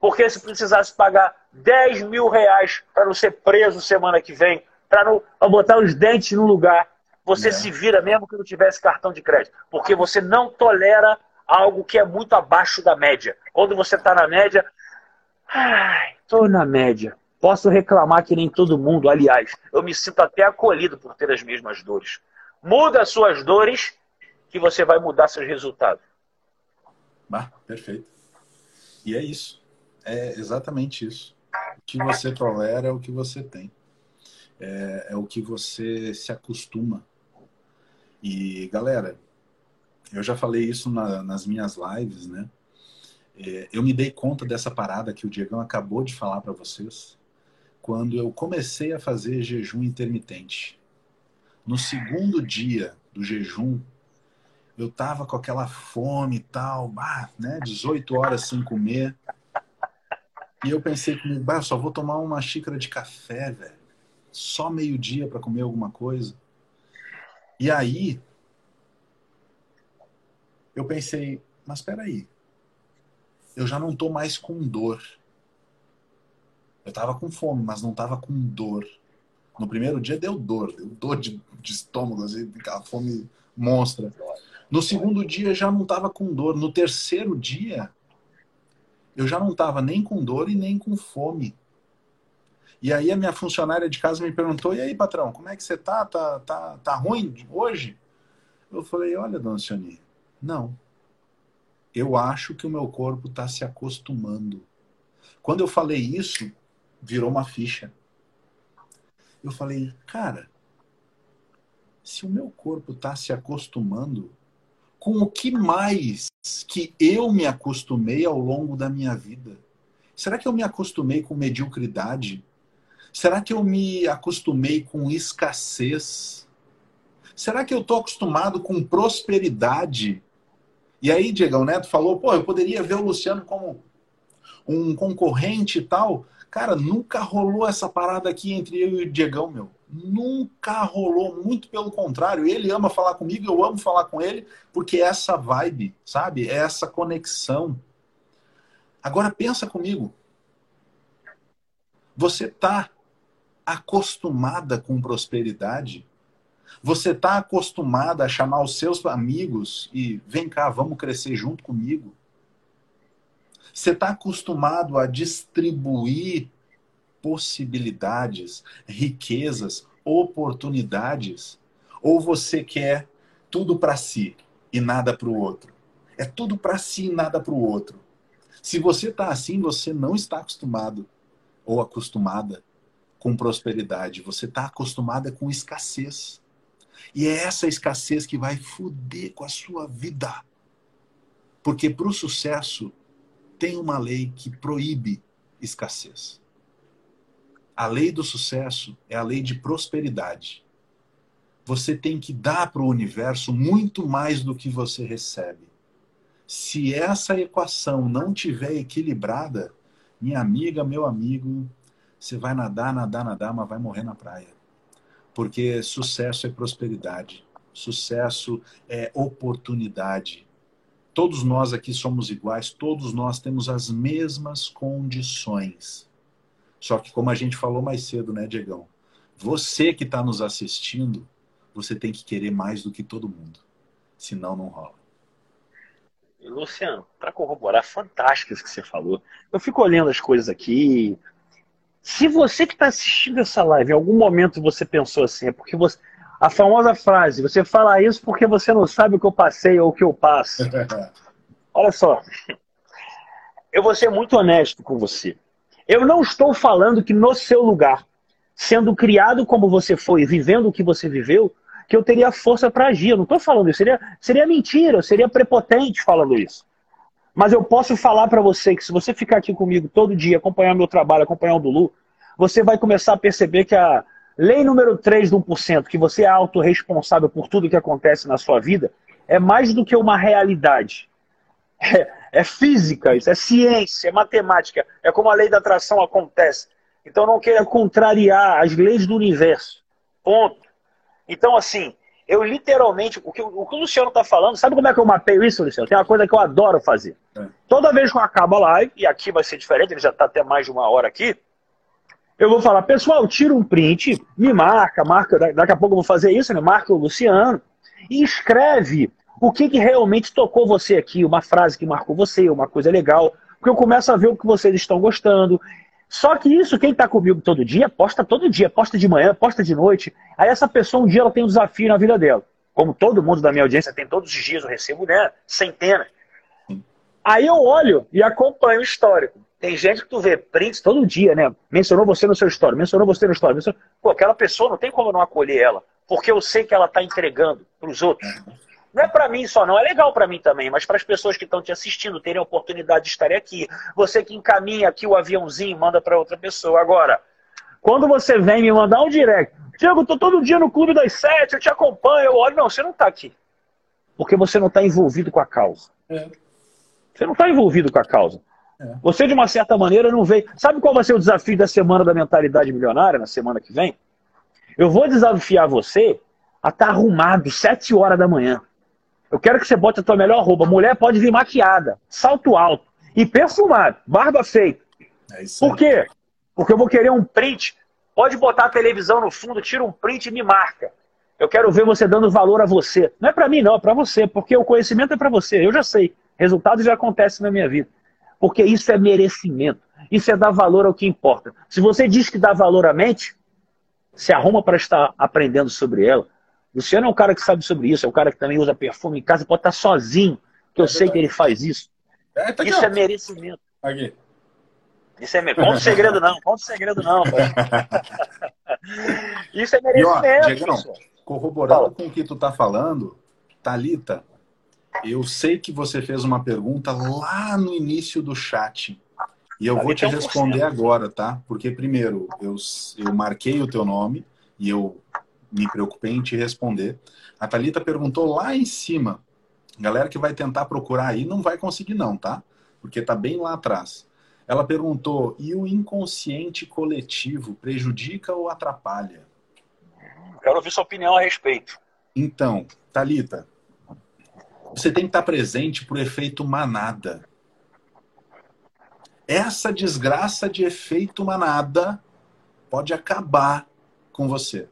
Porque se precisasse pagar 10 mil reais para não ser preso semana que vem, para não pra botar os dentes no lugar, você é. se vira mesmo que não tivesse cartão de crédito. Porque você não tolera algo que é muito abaixo da média. Quando você está na média, ai, estou na média. Posso reclamar que nem todo mundo, aliás, eu me sinto até acolhido por ter as mesmas dores. Muda as suas dores que você vai mudar seus resultados. Bah, perfeito. E é isso. É exatamente isso. O que você tolera é o que você tem. É, é o que você se acostuma. E, galera, eu já falei isso na, nas minhas lives, né? É, eu me dei conta dessa parada que o Diegão acabou de falar para vocês quando eu comecei a fazer jejum intermitente. No segundo dia do jejum, eu tava com aquela fome e tal, bah, né, 18 horas sem comer. E eu pensei comigo, só vou tomar uma xícara de café, velho. Só meio-dia para comer alguma coisa. E aí eu pensei, mas espera aí. Eu já não tô mais com dor eu tava com fome, mas não tava com dor. No primeiro dia deu dor, deu dor de, de estômago, assim, aquela fome monstra. No segundo dia já não tava com dor. No terceiro dia, eu já não tava nem com dor e nem com fome. E aí a minha funcionária de casa me perguntou: "E aí, patrão, como é que você tá? Tá tá, tá ruim hoje?" Eu falei: "Olha, dona Sioni, não. Eu acho que o meu corpo está se acostumando." Quando eu falei isso, virou uma ficha. Eu falei, cara, se o meu corpo está se acostumando com o que mais que eu me acostumei ao longo da minha vida? Será que eu me acostumei com mediocridade? Será que eu me acostumei com escassez? Será que eu estou acostumado com prosperidade? E aí, Diego Neto falou, pô, eu poderia ver o Luciano como um concorrente e tal. Cara, nunca rolou essa parada aqui entre eu e o Diegão, meu. Nunca rolou, muito pelo contrário. Ele ama falar comigo, eu amo falar com ele, porque é essa vibe, sabe? É essa conexão. Agora pensa comigo. Você tá acostumada com prosperidade? Você tá acostumada a chamar os seus amigos e vem cá, vamos crescer junto comigo? Você está acostumado a distribuir possibilidades, riquezas, oportunidades? Ou você quer tudo para si e nada para o outro? É tudo para si e nada para o outro. Se você está assim, você não está acostumado ou acostumada com prosperidade. Você está acostumada com escassez. E é essa escassez que vai foder com a sua vida. Porque para o sucesso tem uma lei que proíbe escassez. A lei do sucesso é a lei de prosperidade. Você tem que dar para o universo muito mais do que você recebe. Se essa equação não tiver equilibrada, minha amiga, meu amigo, você vai nadar, nadar, nadar, mas vai morrer na praia. Porque sucesso é prosperidade, sucesso é oportunidade. Todos nós aqui somos iguais, todos nós temos as mesmas condições. Só que, como a gente falou mais cedo, né, Diegão? Você que está nos assistindo, você tem que querer mais do que todo mundo. Senão, não rola. Luciano, para corroborar, fantástico isso que você falou. Eu fico olhando as coisas aqui. Se você que está assistindo essa live, em algum momento você pensou assim, é porque você. A famosa frase, você fala isso porque você não sabe o que eu passei ou o que eu passo. Olha só. Eu vou ser muito honesto com você. Eu não estou falando que no seu lugar, sendo criado como você foi, vivendo o que você viveu, que eu teria força para agir. Eu não estou falando isso. Seria, seria mentira, seria prepotente falando isso. Mas eu posso falar para você que se você ficar aqui comigo todo dia, acompanhar meu trabalho, acompanhar o Dulu, você vai começar a perceber que a lei número 3 do 1%, que você é autorresponsável por tudo que acontece na sua vida, é mais do que uma realidade. É, é física, isso é ciência, é matemática, é como a lei da atração acontece. Então não queira contrariar as leis do universo. Ponto. Então, assim, eu literalmente, o que o, que o Luciano está falando, sabe como é que eu mapeio isso, Luciano? Tem uma coisa que eu adoro fazer. É. Toda vez que eu acabo a live, e aqui vai ser diferente, ele já está até mais de uma hora aqui, eu vou falar, pessoal, tira um print, me marca, marca, daqui a pouco eu vou fazer isso, né? Marca o Luciano, e escreve o que, que realmente tocou você aqui, uma frase que marcou você, uma coisa legal, porque eu começo a ver o que vocês estão gostando. Só que isso, quem está comigo todo dia, posta todo dia, posta de manhã, posta de noite. Aí essa pessoa um dia ela tem um desafio na vida dela. Como todo mundo da minha audiência tem todos os dias, eu recebo né, centenas. Aí eu olho e acompanho o histórico. Tem gente que tu vê prints todo dia, né? Mencionou você no seu histórico, mencionou você no histórico. Mencionou... Pô, aquela pessoa não tem como não acolher ela, porque eu sei que ela está entregando para os outros. Não é para mim só, não. É legal para mim também, mas para as pessoas que estão te assistindo terem a oportunidade de estarem aqui. Você que encaminha aqui o aviãozinho, manda para outra pessoa. Agora, quando você vem me mandar um direct, Diego, tô todo dia no Clube das Sete, eu te acompanho, eu olho. Não, você não está aqui. Porque você não está envolvido com a causa. É. Você não está envolvido com a causa. É. Você, de uma certa maneira, não veio. Sabe qual vai ser o desafio da semana da mentalidade milionária, na semana que vem? Eu vou desafiar você a estar tá arrumado sete horas da manhã. Eu quero que você bote a tua melhor roupa. Mulher pode vir maquiada, salto alto e perfumado, barba feita. É Por quê? Porque eu vou querer um print. Pode botar a televisão no fundo, tira um print e me marca. Eu quero ver você dando valor a você. Não é para mim, não, é para você, porque o conhecimento é para você. Eu já sei. Resultados já acontecem na minha vida. Porque isso é merecimento. Isso é dar valor ao que importa. Se você diz que dá valor à mente, se arruma para estar aprendendo sobre ela. Luciano é um cara que sabe sobre isso, é um cara que também usa perfume em casa, pode estar sozinho, que eu é sei que ele faz isso. É, tá isso é merecimento. Aqui. Isso é merecimento. Conta segredo não, conta segredo não. isso é merecimento. E, ó, Diegão, corroborando Fala. com o que tu tá falando, Talita, eu sei que você fez uma pergunta lá no início do chat. E eu vou te responder agora, tá? Porque primeiro, eu, eu marquei o teu nome e eu me preocupei em te responder. A Thalita perguntou lá em cima. Galera que vai tentar procurar aí não vai conseguir não, tá? Porque tá bem lá atrás. Ela perguntou: "E o inconsciente coletivo prejudica ou atrapalha?" Quero ouvir sua opinião a respeito. Então, Talita, você tem que estar presente por efeito manada. Essa desgraça de efeito manada pode acabar com você.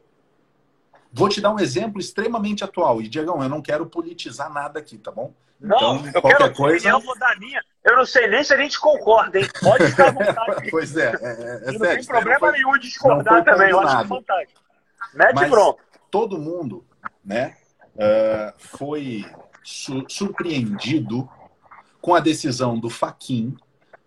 Vou te dar um exemplo extremamente atual. E, Diegão, eu não quero politizar nada aqui, tá bom? Não, então, eu qualquer quero coisa. Eu vou dar minha. Eu não sei nem se a gente concorda, hein? Pode ficar à vontade. pois é, é, é, Não sério, tem problema não nenhum de discordar também. Eu acho fantástico. Mete Mas bronca. Todo mundo, né, uh, foi su surpreendido com a decisão do Faquin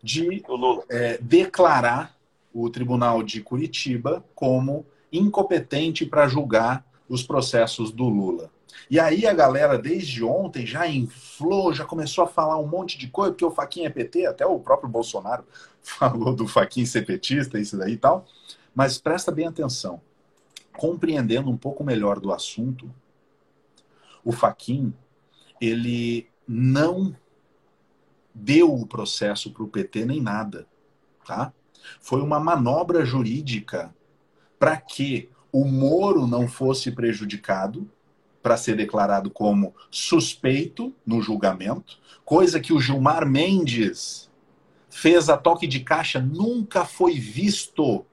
de é, declarar o Tribunal de Curitiba como incompetente para julgar os processos do Lula. E aí a galera, desde ontem, já inflou, já começou a falar um monte de coisa, porque o Faquinha é PT, até o próprio Bolsonaro falou do Faquinha ser petista, isso daí e tal. Mas presta bem atenção. Compreendendo um pouco melhor do assunto, o Faquin ele não deu o processo para o PT nem nada, tá? Foi uma manobra jurídica para que o Moro não fosse prejudicado, para ser declarado como suspeito no julgamento, coisa que o Gilmar Mendes fez a toque de caixa, nunca foi visto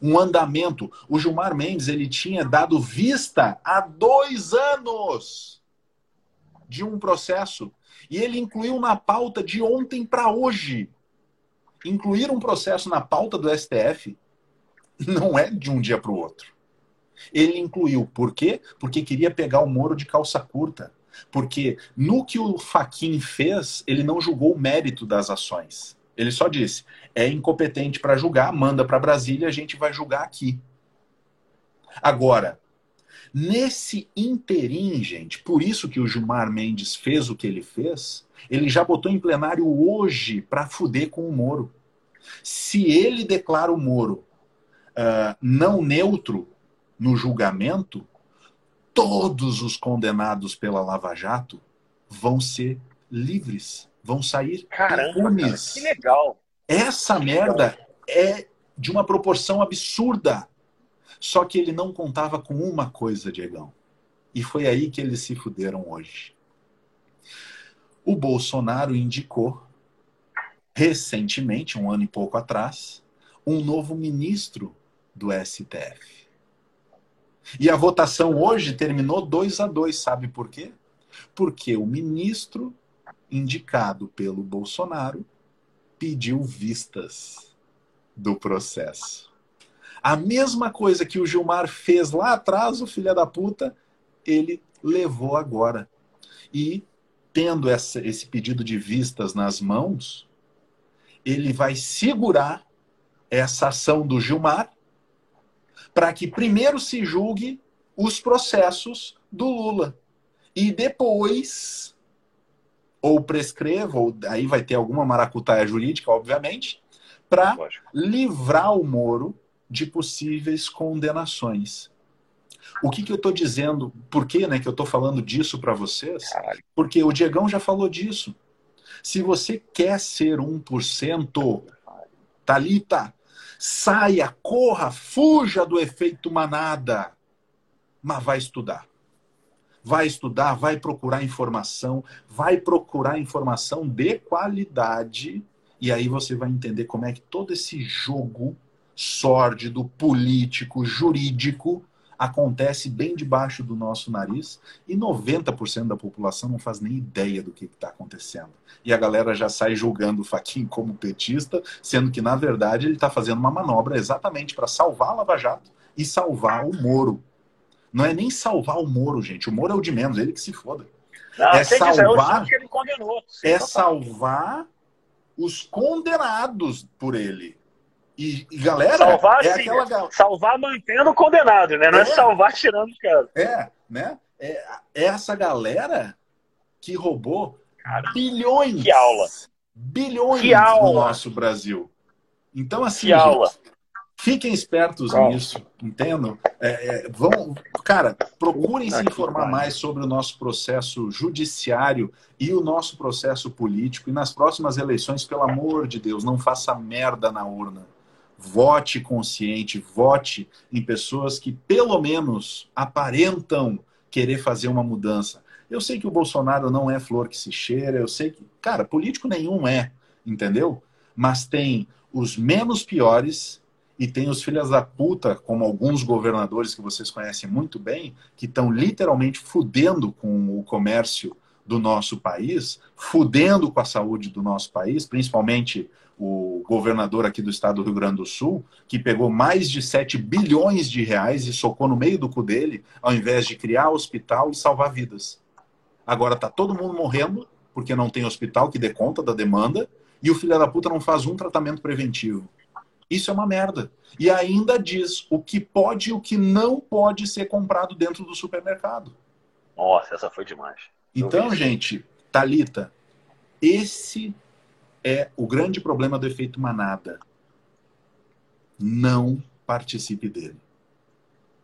um andamento. O Gilmar Mendes ele tinha dado vista há dois anos de um processo e ele incluiu na pauta de ontem para hoje. Incluir um processo na pauta do STF não é de um dia para o outro. Ele incluiu. Por quê? Porque queria pegar o Moro de calça curta. Porque no que o Faquin fez, ele não julgou o mérito das ações. Ele só disse: é incompetente para julgar, manda para Brasília, a gente vai julgar aqui. Agora, nesse interim, gente, por isso que o Gilmar Mendes fez o que ele fez, ele já botou em plenário hoje para fuder com o Moro. Se ele declara o Moro uh, não neutro no julgamento, todos os condenados pela Lava Jato vão ser livres vão sair Caramba, cara, que legal. Essa que merda legal. é de uma proporção absurda. Só que ele não contava com uma coisa, Diegão. E foi aí que eles se fuderam hoje. O Bolsonaro indicou, recentemente, um ano e pouco atrás, um novo ministro do STF. E a votação hoje terminou 2 a 2 sabe por quê? Porque o ministro indicado pelo Bolsonaro, pediu vistas do processo. A mesma coisa que o Gilmar fez lá atrás, o filho da puta, ele levou agora. E, tendo essa, esse pedido de vistas nas mãos, ele vai segurar essa ação do Gilmar para que primeiro se julgue os processos do Lula. E depois ou prescreva, ou aí vai ter alguma maracutaia jurídica, obviamente, para livrar o Moro de possíveis condenações. O que, que eu estou dizendo? Por que, né, que eu estou falando disso para vocês? Caralho. Porque o Diegão já falou disso. Se você quer ser 1%, Talita, saia, corra, fuja do efeito manada, mas vai estudar. Vai estudar, vai procurar informação, vai procurar informação de qualidade, e aí você vai entender como é que todo esse jogo sórdido, político, jurídico acontece bem debaixo do nosso nariz e 90% da população não faz nem ideia do que está acontecendo. E a galera já sai julgando o Faquin como petista, sendo que, na verdade, ele está fazendo uma manobra exatamente para salvar a Lava Jato e salvar o Moro. Não é nem salvar o Moro, gente. O Moro é o de menos, ele que se foda. Não, é salvar, dizer, é salvar os condenados por ele. E, e galera, salvar, é sim, aquela... salvar mantendo o condenado, né? Não é, é salvar tirando o cara. É, né? É, é essa galera que roubou cara, bilhões. Que aula. Bilhões que aula. no nosso Brasil. Então, assim, que gente, aula. Fiquem espertos nisso, entendam? É, é, vão, cara, procurem se informar mais sobre o nosso processo judiciário e o nosso processo político. E nas próximas eleições, pelo amor de Deus, não faça merda na urna. Vote consciente, vote em pessoas que pelo menos aparentam querer fazer uma mudança. Eu sei que o Bolsonaro não é flor que se cheira, eu sei que, cara, político nenhum é, entendeu? Mas tem os menos piores e tem os filhos da puta, como alguns governadores que vocês conhecem muito bem, que estão literalmente fudendo com o comércio do nosso país, fudendo com a saúde do nosso país, principalmente o governador aqui do estado do Rio Grande do Sul, que pegou mais de 7 bilhões de reais e socou no meio do cu dele, ao invés de criar hospital e salvar vidas. Agora tá todo mundo morrendo, porque não tem hospital que dê conta da demanda, e o filho da puta não faz um tratamento preventivo. Isso é uma merda. E ainda diz o que pode e o que não pode ser comprado dentro do supermercado. Nossa, essa foi demais. Então, gente, Talita, esse é o grande problema do efeito manada. Não participe dele.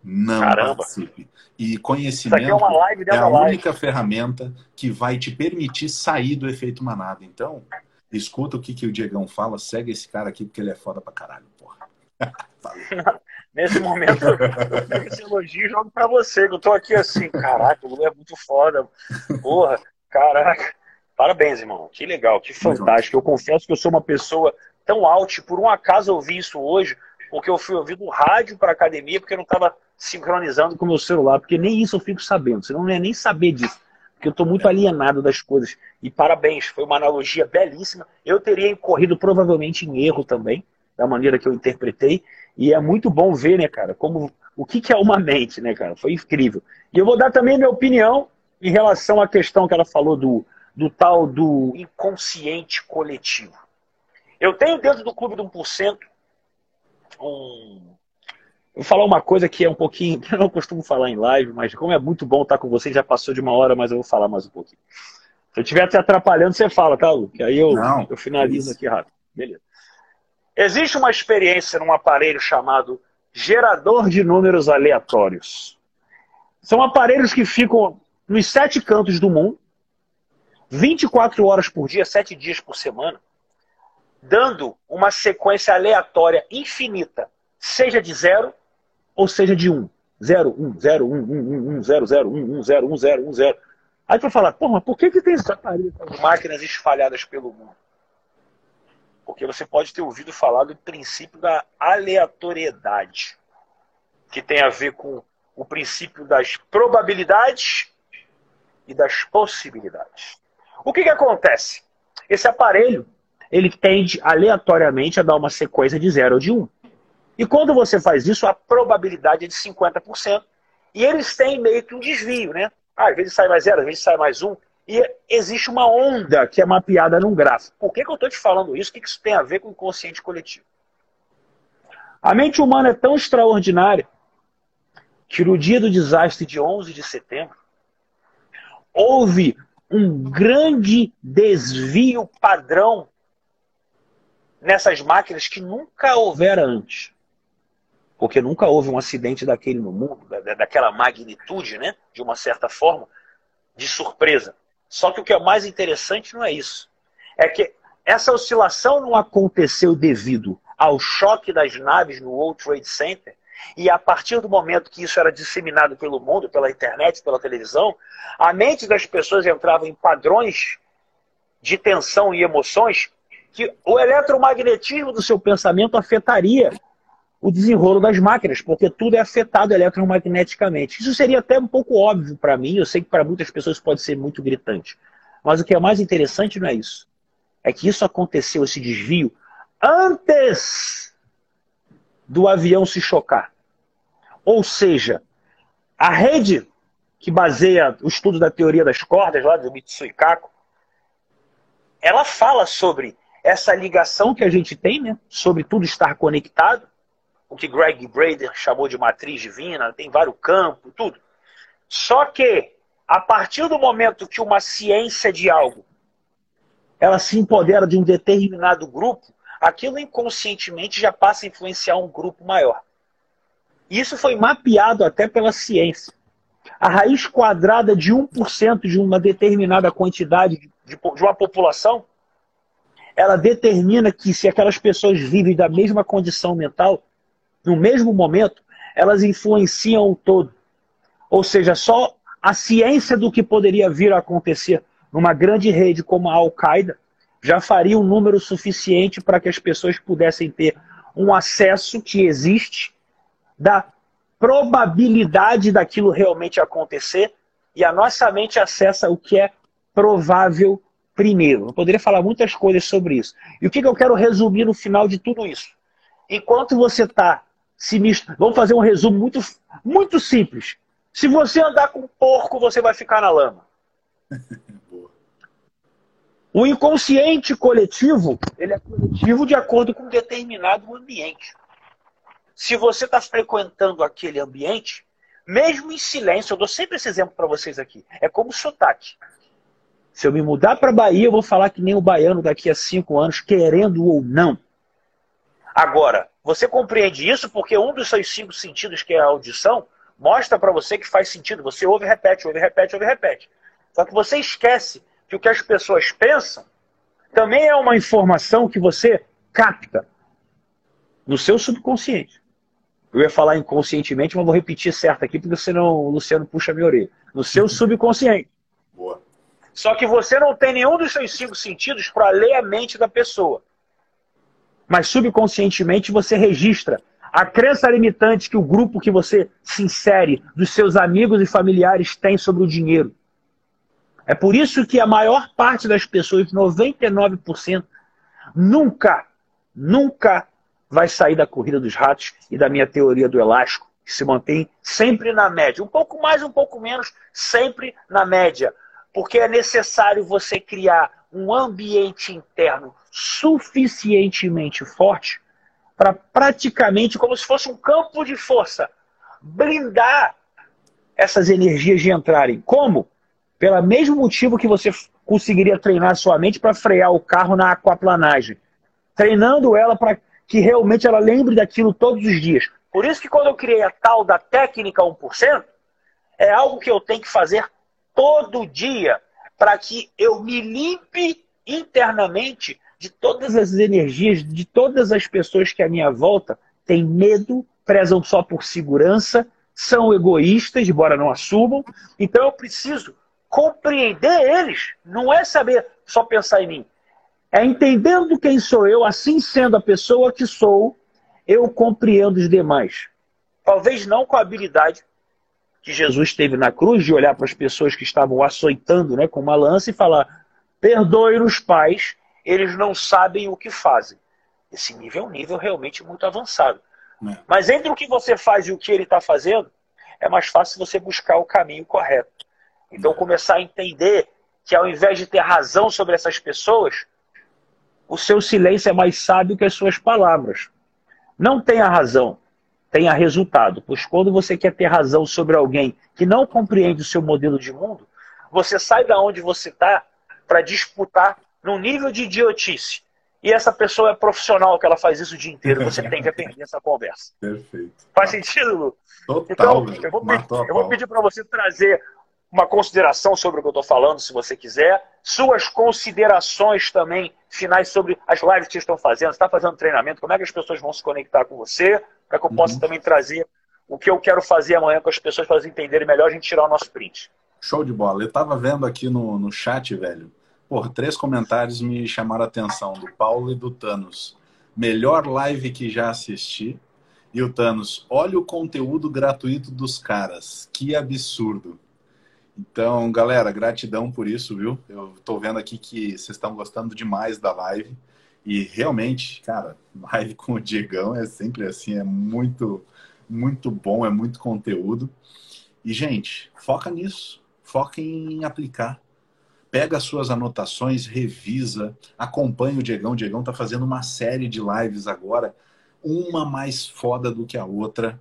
Não Caramba. participe. E conhecimento é, é, a live. única ferramenta que vai te permitir sair do efeito manada. Então, escuta o que, que o Diegão fala, segue esse cara aqui, porque ele é foda pra caralho, porra. Nesse momento, eu pego esse elogio e jogo pra você, que eu tô aqui assim, caraca, o é muito foda. Porra, caraca. Parabéns, irmão. Que legal, que fantástico. Eu confesso que eu sou uma pessoa tão alta, por um acaso eu vi isso hoje, porque eu fui ouvir do rádio para academia, porque eu não estava sincronizando com o meu celular, porque nem isso eu fico sabendo, senão não é nem saber disso, porque eu estou muito alienado das coisas. E parabéns, foi uma analogia belíssima. Eu teria incorrido provavelmente em erro também, da maneira que eu interpretei, e é muito bom ver, né, cara, como o que, que é uma mente, né, cara? Foi incrível. E eu vou dar também minha opinião em relação à questão que ela falou do, do tal do inconsciente coletivo. Eu tenho dentro do clube do 1% um. Vou falar uma coisa que é um pouquinho. Eu não costumo falar em live, mas como é muito bom estar com vocês, já passou de uma hora, mas eu vou falar mais um pouquinho. Se eu estiver te atrapalhando, você fala, tá, Lu? Que aí eu, não, eu finalizo aqui rápido. Beleza. Existe uma experiência num aparelho chamado gerador de números aleatórios. São aparelhos que ficam nos sete cantos do mundo, 24 horas por dia, sete dias por semana, dando uma sequência aleatória infinita, seja de zero ou seja de um. 0, 1, 0, 1, 1, 1, 1, 0, 0, 1, 1, 0, 1, 0, 1, 0. Aí tu vai falar, porra, por que, que tem esse máquinas espalhadas pelo mundo? Porque você pode ter ouvido falar do princípio da aleatoriedade, que tem a ver com o princípio das probabilidades e das possibilidades. O que, que acontece? Esse aparelho ele tende aleatoriamente a dar uma sequência de 0 ou de 1. Um. E quando você faz isso, a probabilidade é de 50%. E eles têm meio que um desvio, né? Ah, às vezes sai mais 0, às vezes sai mais 1. Um, e existe uma onda que é mapeada num gráfico. Por que, que eu estou te falando isso? O que, que isso tem a ver com o inconsciente coletivo? A mente humana é tão extraordinária que no dia do desastre de 11 de setembro, houve um grande desvio padrão nessas máquinas que nunca houvera antes. Porque nunca houve um acidente daquele no mundo, daquela magnitude, né? De uma certa forma, de surpresa. Só que o que é mais interessante não é isso. É que essa oscilação não aconteceu devido ao choque das naves no World Trade Center. E a partir do momento que isso era disseminado pelo mundo, pela internet, pela televisão, a mente das pessoas entrava em padrões de tensão e emoções que o eletromagnetismo do seu pensamento afetaria o desenrolo das máquinas, porque tudo é afetado eletromagneticamente. Isso seria até um pouco óbvio para mim, eu sei que para muitas pessoas pode ser muito gritante. Mas o que é mais interessante não é isso. É que isso aconteceu, esse desvio, antes do avião se chocar. Ou seja, a rede que baseia o estudo da teoria das cordas, lá do Mitsui Kaku, ela fala sobre essa ligação que a gente tem, né, sobre tudo estar conectado, o que Greg Braden chamou de matriz divina, tem vários campos, tudo. Só que, a partir do momento que uma ciência de algo ela se empodera de um determinado grupo, aquilo inconscientemente já passa a influenciar um grupo maior. Isso foi mapeado até pela ciência. A raiz quadrada de 1% de uma determinada quantidade de, de uma população ela determina que se aquelas pessoas vivem da mesma condição mental, no mesmo momento, elas influenciam o todo. Ou seja, só a ciência do que poderia vir a acontecer numa grande rede como a Al-Qaeda já faria um número suficiente para que as pessoas pudessem ter um acesso que existe da probabilidade daquilo realmente acontecer e a nossa mente acessa o que é provável primeiro. Eu poderia falar muitas coisas sobre isso. E o que, eu quero resumir no final de tudo isso? Enquanto você está se misturando. Vamos fazer um resumo muito, muito simples. Se você andar com porco, você vai ficar na lama. O inconsciente coletivo, ele é coletivo de acordo com um determinado ambiente. Se você está frequentando aquele ambiente, mesmo em silêncio, eu dou sempre esse exemplo para vocês aqui. É como sotaque. Se eu me mudar para Bahia, eu vou falar que nem o baiano daqui a cinco anos, querendo ou não. Agora, você compreende isso porque um dos seus cinco sentidos, que é a audição, mostra para você que faz sentido. Você ouve, repete, ouve, repete, ouve, repete. Só que você esquece que o que as pessoas pensam também é uma informação que você capta no seu subconsciente. Eu ia falar inconscientemente, mas vou repetir certo aqui, porque senão o Luciano puxa minha orelha. No seu subconsciente. Boa. Só que você não tem nenhum dos seus cinco sentidos para ler a mente da pessoa mas subconscientemente você registra a crença limitante que o grupo que você se insere, dos seus amigos e familiares, tem sobre o dinheiro. É por isso que a maior parte das pessoas, 99%, nunca, nunca vai sair da corrida dos ratos e da minha teoria do elástico, que se mantém sempre na média. Um pouco mais, um pouco menos, sempre na média. Porque é necessário você criar um ambiente interno suficientemente forte para praticamente, como se fosse um campo de força, blindar essas energias de entrarem. Como? Pelo mesmo motivo que você conseguiria treinar sua mente para frear o carro na aquaplanagem. Treinando ela para que realmente ela lembre daquilo todos os dias. Por isso que quando eu criei a tal da técnica 1%, é algo que eu tenho que fazer todo dia para que eu me limpe internamente de todas as energias, de todas as pessoas que à minha volta têm medo, prezam só por segurança, são egoístas, embora não assumam. Então eu preciso compreender eles. Não é saber só pensar em mim. É entendendo quem sou eu, assim sendo a pessoa que sou, eu compreendo os demais. Talvez não com a habilidade que Jesus teve na cruz de olhar para as pessoas que estavam açoitando né, com uma lança e falar: perdoe os pais, eles não sabem o que fazem. Esse nível é um nível realmente muito avançado. É. Mas entre o que você faz e o que ele está fazendo, é mais fácil você buscar o caminho correto. Então, começar a entender que ao invés de ter razão sobre essas pessoas, o seu silêncio é mais sábio que as suas palavras. Não tenha razão, tenha resultado. Pois quando você quer ter razão sobre alguém que não compreende o seu modelo de mundo, você sai da onde você está para disputar num nível de idiotice. E essa pessoa é profissional que ela faz isso o dia inteiro. Você tem que aprender essa conversa. Perfeito. Faz sentido, Lu? Total. Então, eu vou, pedir, eu vou pedir para você trazer uma consideração sobre o que eu estou falando, se você quiser. Suas considerações também finais sobre as lives que estão fazendo. Você está fazendo treinamento? Como é que as pessoas vão se conectar com você? Para que eu possa uhum. também trazer o que eu quero fazer amanhã com as pessoas para elas entenderem melhor, a gente tirar o nosso print. Show de bola. Eu estava vendo aqui no, no chat, velho. Por três comentários me chamaram a atenção, do Paulo e do Thanos. Melhor live que já assisti. E o Thanos, olha o conteúdo gratuito dos caras. Que absurdo. Então, galera, gratidão por isso, viu? Eu estou vendo aqui que vocês estão gostando demais da live. E realmente, cara, live com o Diegão é sempre assim, é muito, muito bom, é muito conteúdo. E, gente, foca nisso, foca em aplicar. Pega as suas anotações, revisa, acompanha o Diegão. O Diegão está fazendo uma série de lives agora, uma mais foda do que a outra.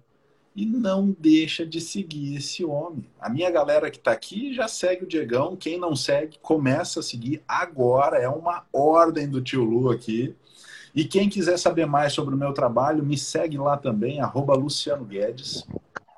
E não deixa de seguir esse homem. A minha galera que está aqui já segue o Diegão. Quem não segue, começa a seguir agora. É uma ordem do tio Lu aqui. E quem quiser saber mais sobre o meu trabalho, me segue lá também, arroba Luciano Guedes.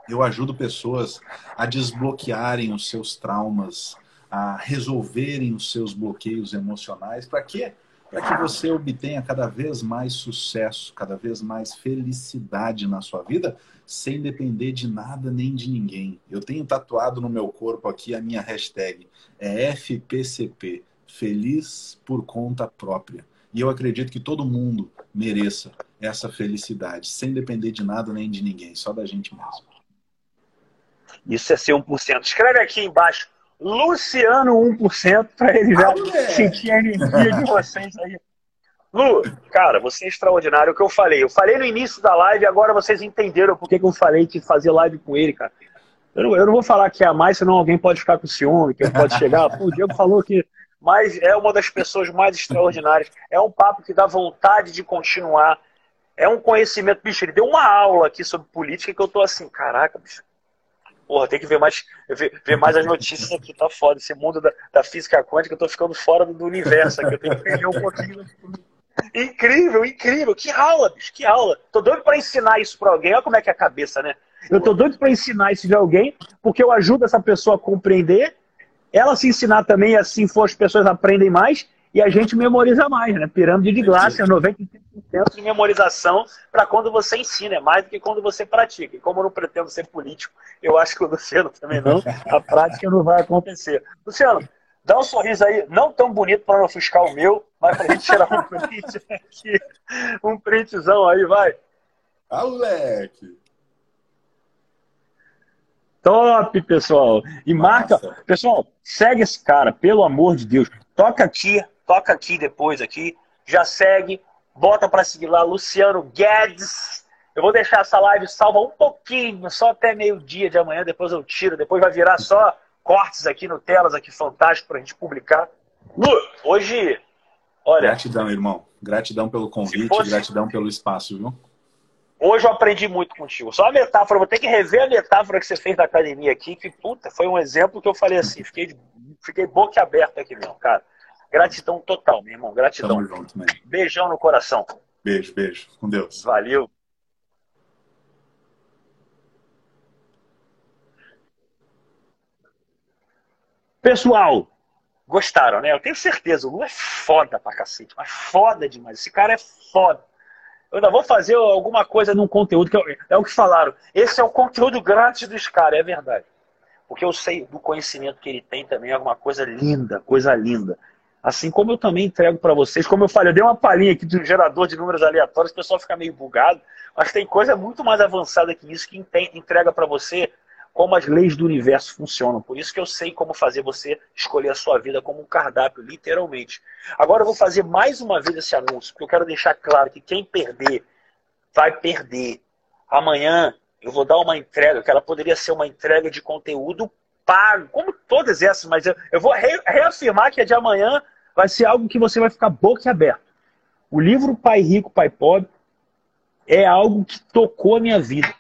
Eu ajudo pessoas a desbloquearem os seus traumas, a resolverem os seus bloqueios emocionais. Para quê? Para que você obtenha cada vez mais sucesso, cada vez mais felicidade na sua vida, sem depender de nada nem de ninguém. Eu tenho tatuado no meu corpo aqui a minha hashtag, é FPCP, Feliz por Conta Própria. E eu acredito que todo mundo mereça essa felicidade, sem depender de nada nem de ninguém, só da gente mesmo. Isso é ser 1%. Escreve aqui embaixo Luciano 1% para ele já ah, sentir a energia de vocês aí. Lu, cara, você é extraordinário. O que eu falei? Eu falei no início da live, agora vocês entenderam por que, que eu falei que fazer live com ele, cara. Eu não, eu não vou falar que é a mais, senão alguém pode ficar com ciúme, que pode chegar. Pô, o Diego falou que. Mas é uma das pessoas mais extraordinárias. É um papo que dá vontade de continuar. É um conhecimento. Bicho, ele deu uma aula aqui sobre política que eu tô assim, caraca, bicho Porra, tem que ver mais, ver, ver mais as notícias aqui, tá foda. Esse mundo da, da física quântica, eu tô ficando fora do, do universo aqui. Eu tenho que entender um pouquinho. Incrível, incrível. Que aula, bicho, que aula. Tô doido para ensinar isso para alguém. Olha como é que é a cabeça, né? Eu tô doido para ensinar isso de alguém, porque eu ajudo essa pessoa a compreender, ela se ensinar também, assim for as pessoas aprendem mais e a gente memoriza mais, né? Pirâmide de Glasser, 95% de memorização para quando você ensina, é mais do que quando você pratica. E como eu não pretendo ser político, eu acho que o Luciano também não, a prática não vai acontecer. Luciano, dá um sorriso aí, não tão bonito para não ofuscar o meu, mas para a gente tirar um print aqui, um printzão aí, vai. Ah, moleque! Top, pessoal! E marca, pessoal, segue esse cara, pelo amor de Deus. Toca aqui, toca aqui depois aqui, já segue, bota para seguir lá, Luciano Guedes. Eu vou deixar essa live salva um pouquinho, só até meio-dia de amanhã, depois eu tiro, depois vai virar só cortes aqui no telas aqui fantástico pra gente publicar. Lu, hoje, olha, gratidão, irmão. Gratidão pelo convite, fosse... gratidão pelo espaço, viu? Hoje eu aprendi muito contigo. Só a metáfora, vou ter que rever a metáfora que você fez da academia aqui, que puta, foi um exemplo que eu falei assim, fiquei, fiquei boca aberta aqui mesmo, cara. Gratidão total, meu irmão. Gratidão. Tamo junto, man. Beijão no coração. Beijo, beijo. Com Deus. Valeu. Pessoal, gostaram, né? Eu tenho certeza, o Lu é foda pra cacete, mas foda demais. Esse cara é foda. Eu ainda vou fazer alguma coisa num conteúdo que eu, é o que falaram. Esse é o conteúdo grátis dos caras, é verdade. Porque eu sei do conhecimento que ele tem também, é alguma coisa linda, coisa linda. Assim como eu também entrego para vocês, como eu falei, eu dei uma palhinha aqui um gerador de números aleatórios, o pessoal fica meio bugado, mas tem coisa muito mais avançada que isso que entrega para você como as leis do universo funcionam. Por isso que eu sei como fazer você escolher a sua vida como um cardápio, literalmente. Agora eu vou fazer mais uma vez esse anúncio, porque eu quero deixar claro que quem perder, vai perder. Amanhã eu vou dar uma entrega, que ela poderia ser uma entrega de conteúdo pago, como todas essas, mas eu, eu vou re, reafirmar que a de amanhã vai ser algo que você vai ficar boca aberta. O livro Pai Rico, Pai Pobre é algo que tocou a minha vida.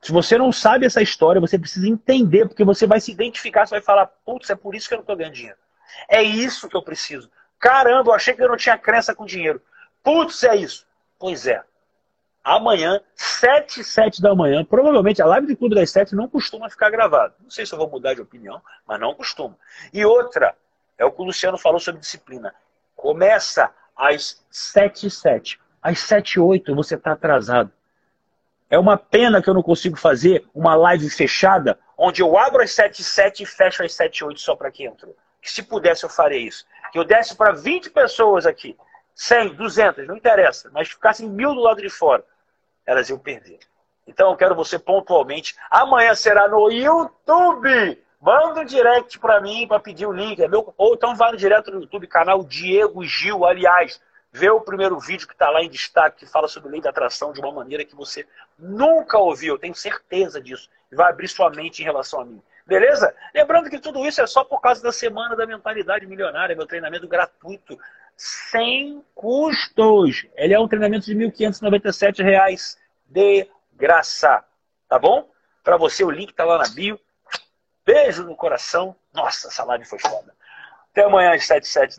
Se você não sabe essa história, você precisa entender, porque você vai se identificar, você vai falar, putz, é por isso que eu não estou ganhando dinheiro. É isso que eu preciso. Caramba, eu achei que eu não tinha crença com dinheiro. Putz, é isso. Pois é amanhã, 7 7 da manhã. Provavelmente a live do Clube das 7 não costuma ficar gravada. Não sei se eu vou mudar de opinião, mas não costuma. E outra, é o que o Luciano falou sobre disciplina. Começa às 7 7. Às 7 8 você está atrasado. É uma pena que eu não consigo fazer uma live fechada, onde eu abro às 7 7 e fecho às 7 8 só para quem entrou. Que se pudesse eu faria isso. Que eu desse para 20 pessoas aqui 100, 200, não interessa, mas ficassem mil do lado de fora, elas iam perder. Então eu quero você pontualmente. Amanhã será no YouTube. Manda um direct para mim para pedir o link. É meu... Ou então vai direto no YouTube, canal Diego Gil. Aliás, vê o primeiro vídeo que está lá em destaque, que fala sobre lei da atração de uma maneira que você nunca ouviu. Eu tenho certeza disso. Vai abrir sua mente em relação a mim. Beleza? Lembrando que tudo isso é só por causa da Semana da Mentalidade Milionária, meu treinamento gratuito sem custos. Ele é um treinamento de R$ 1.597 de graça. Tá bom? Para você, o link está lá na bio. Beijo no coração. Nossa, essa live foi foda. Até amanhã às 7 7 da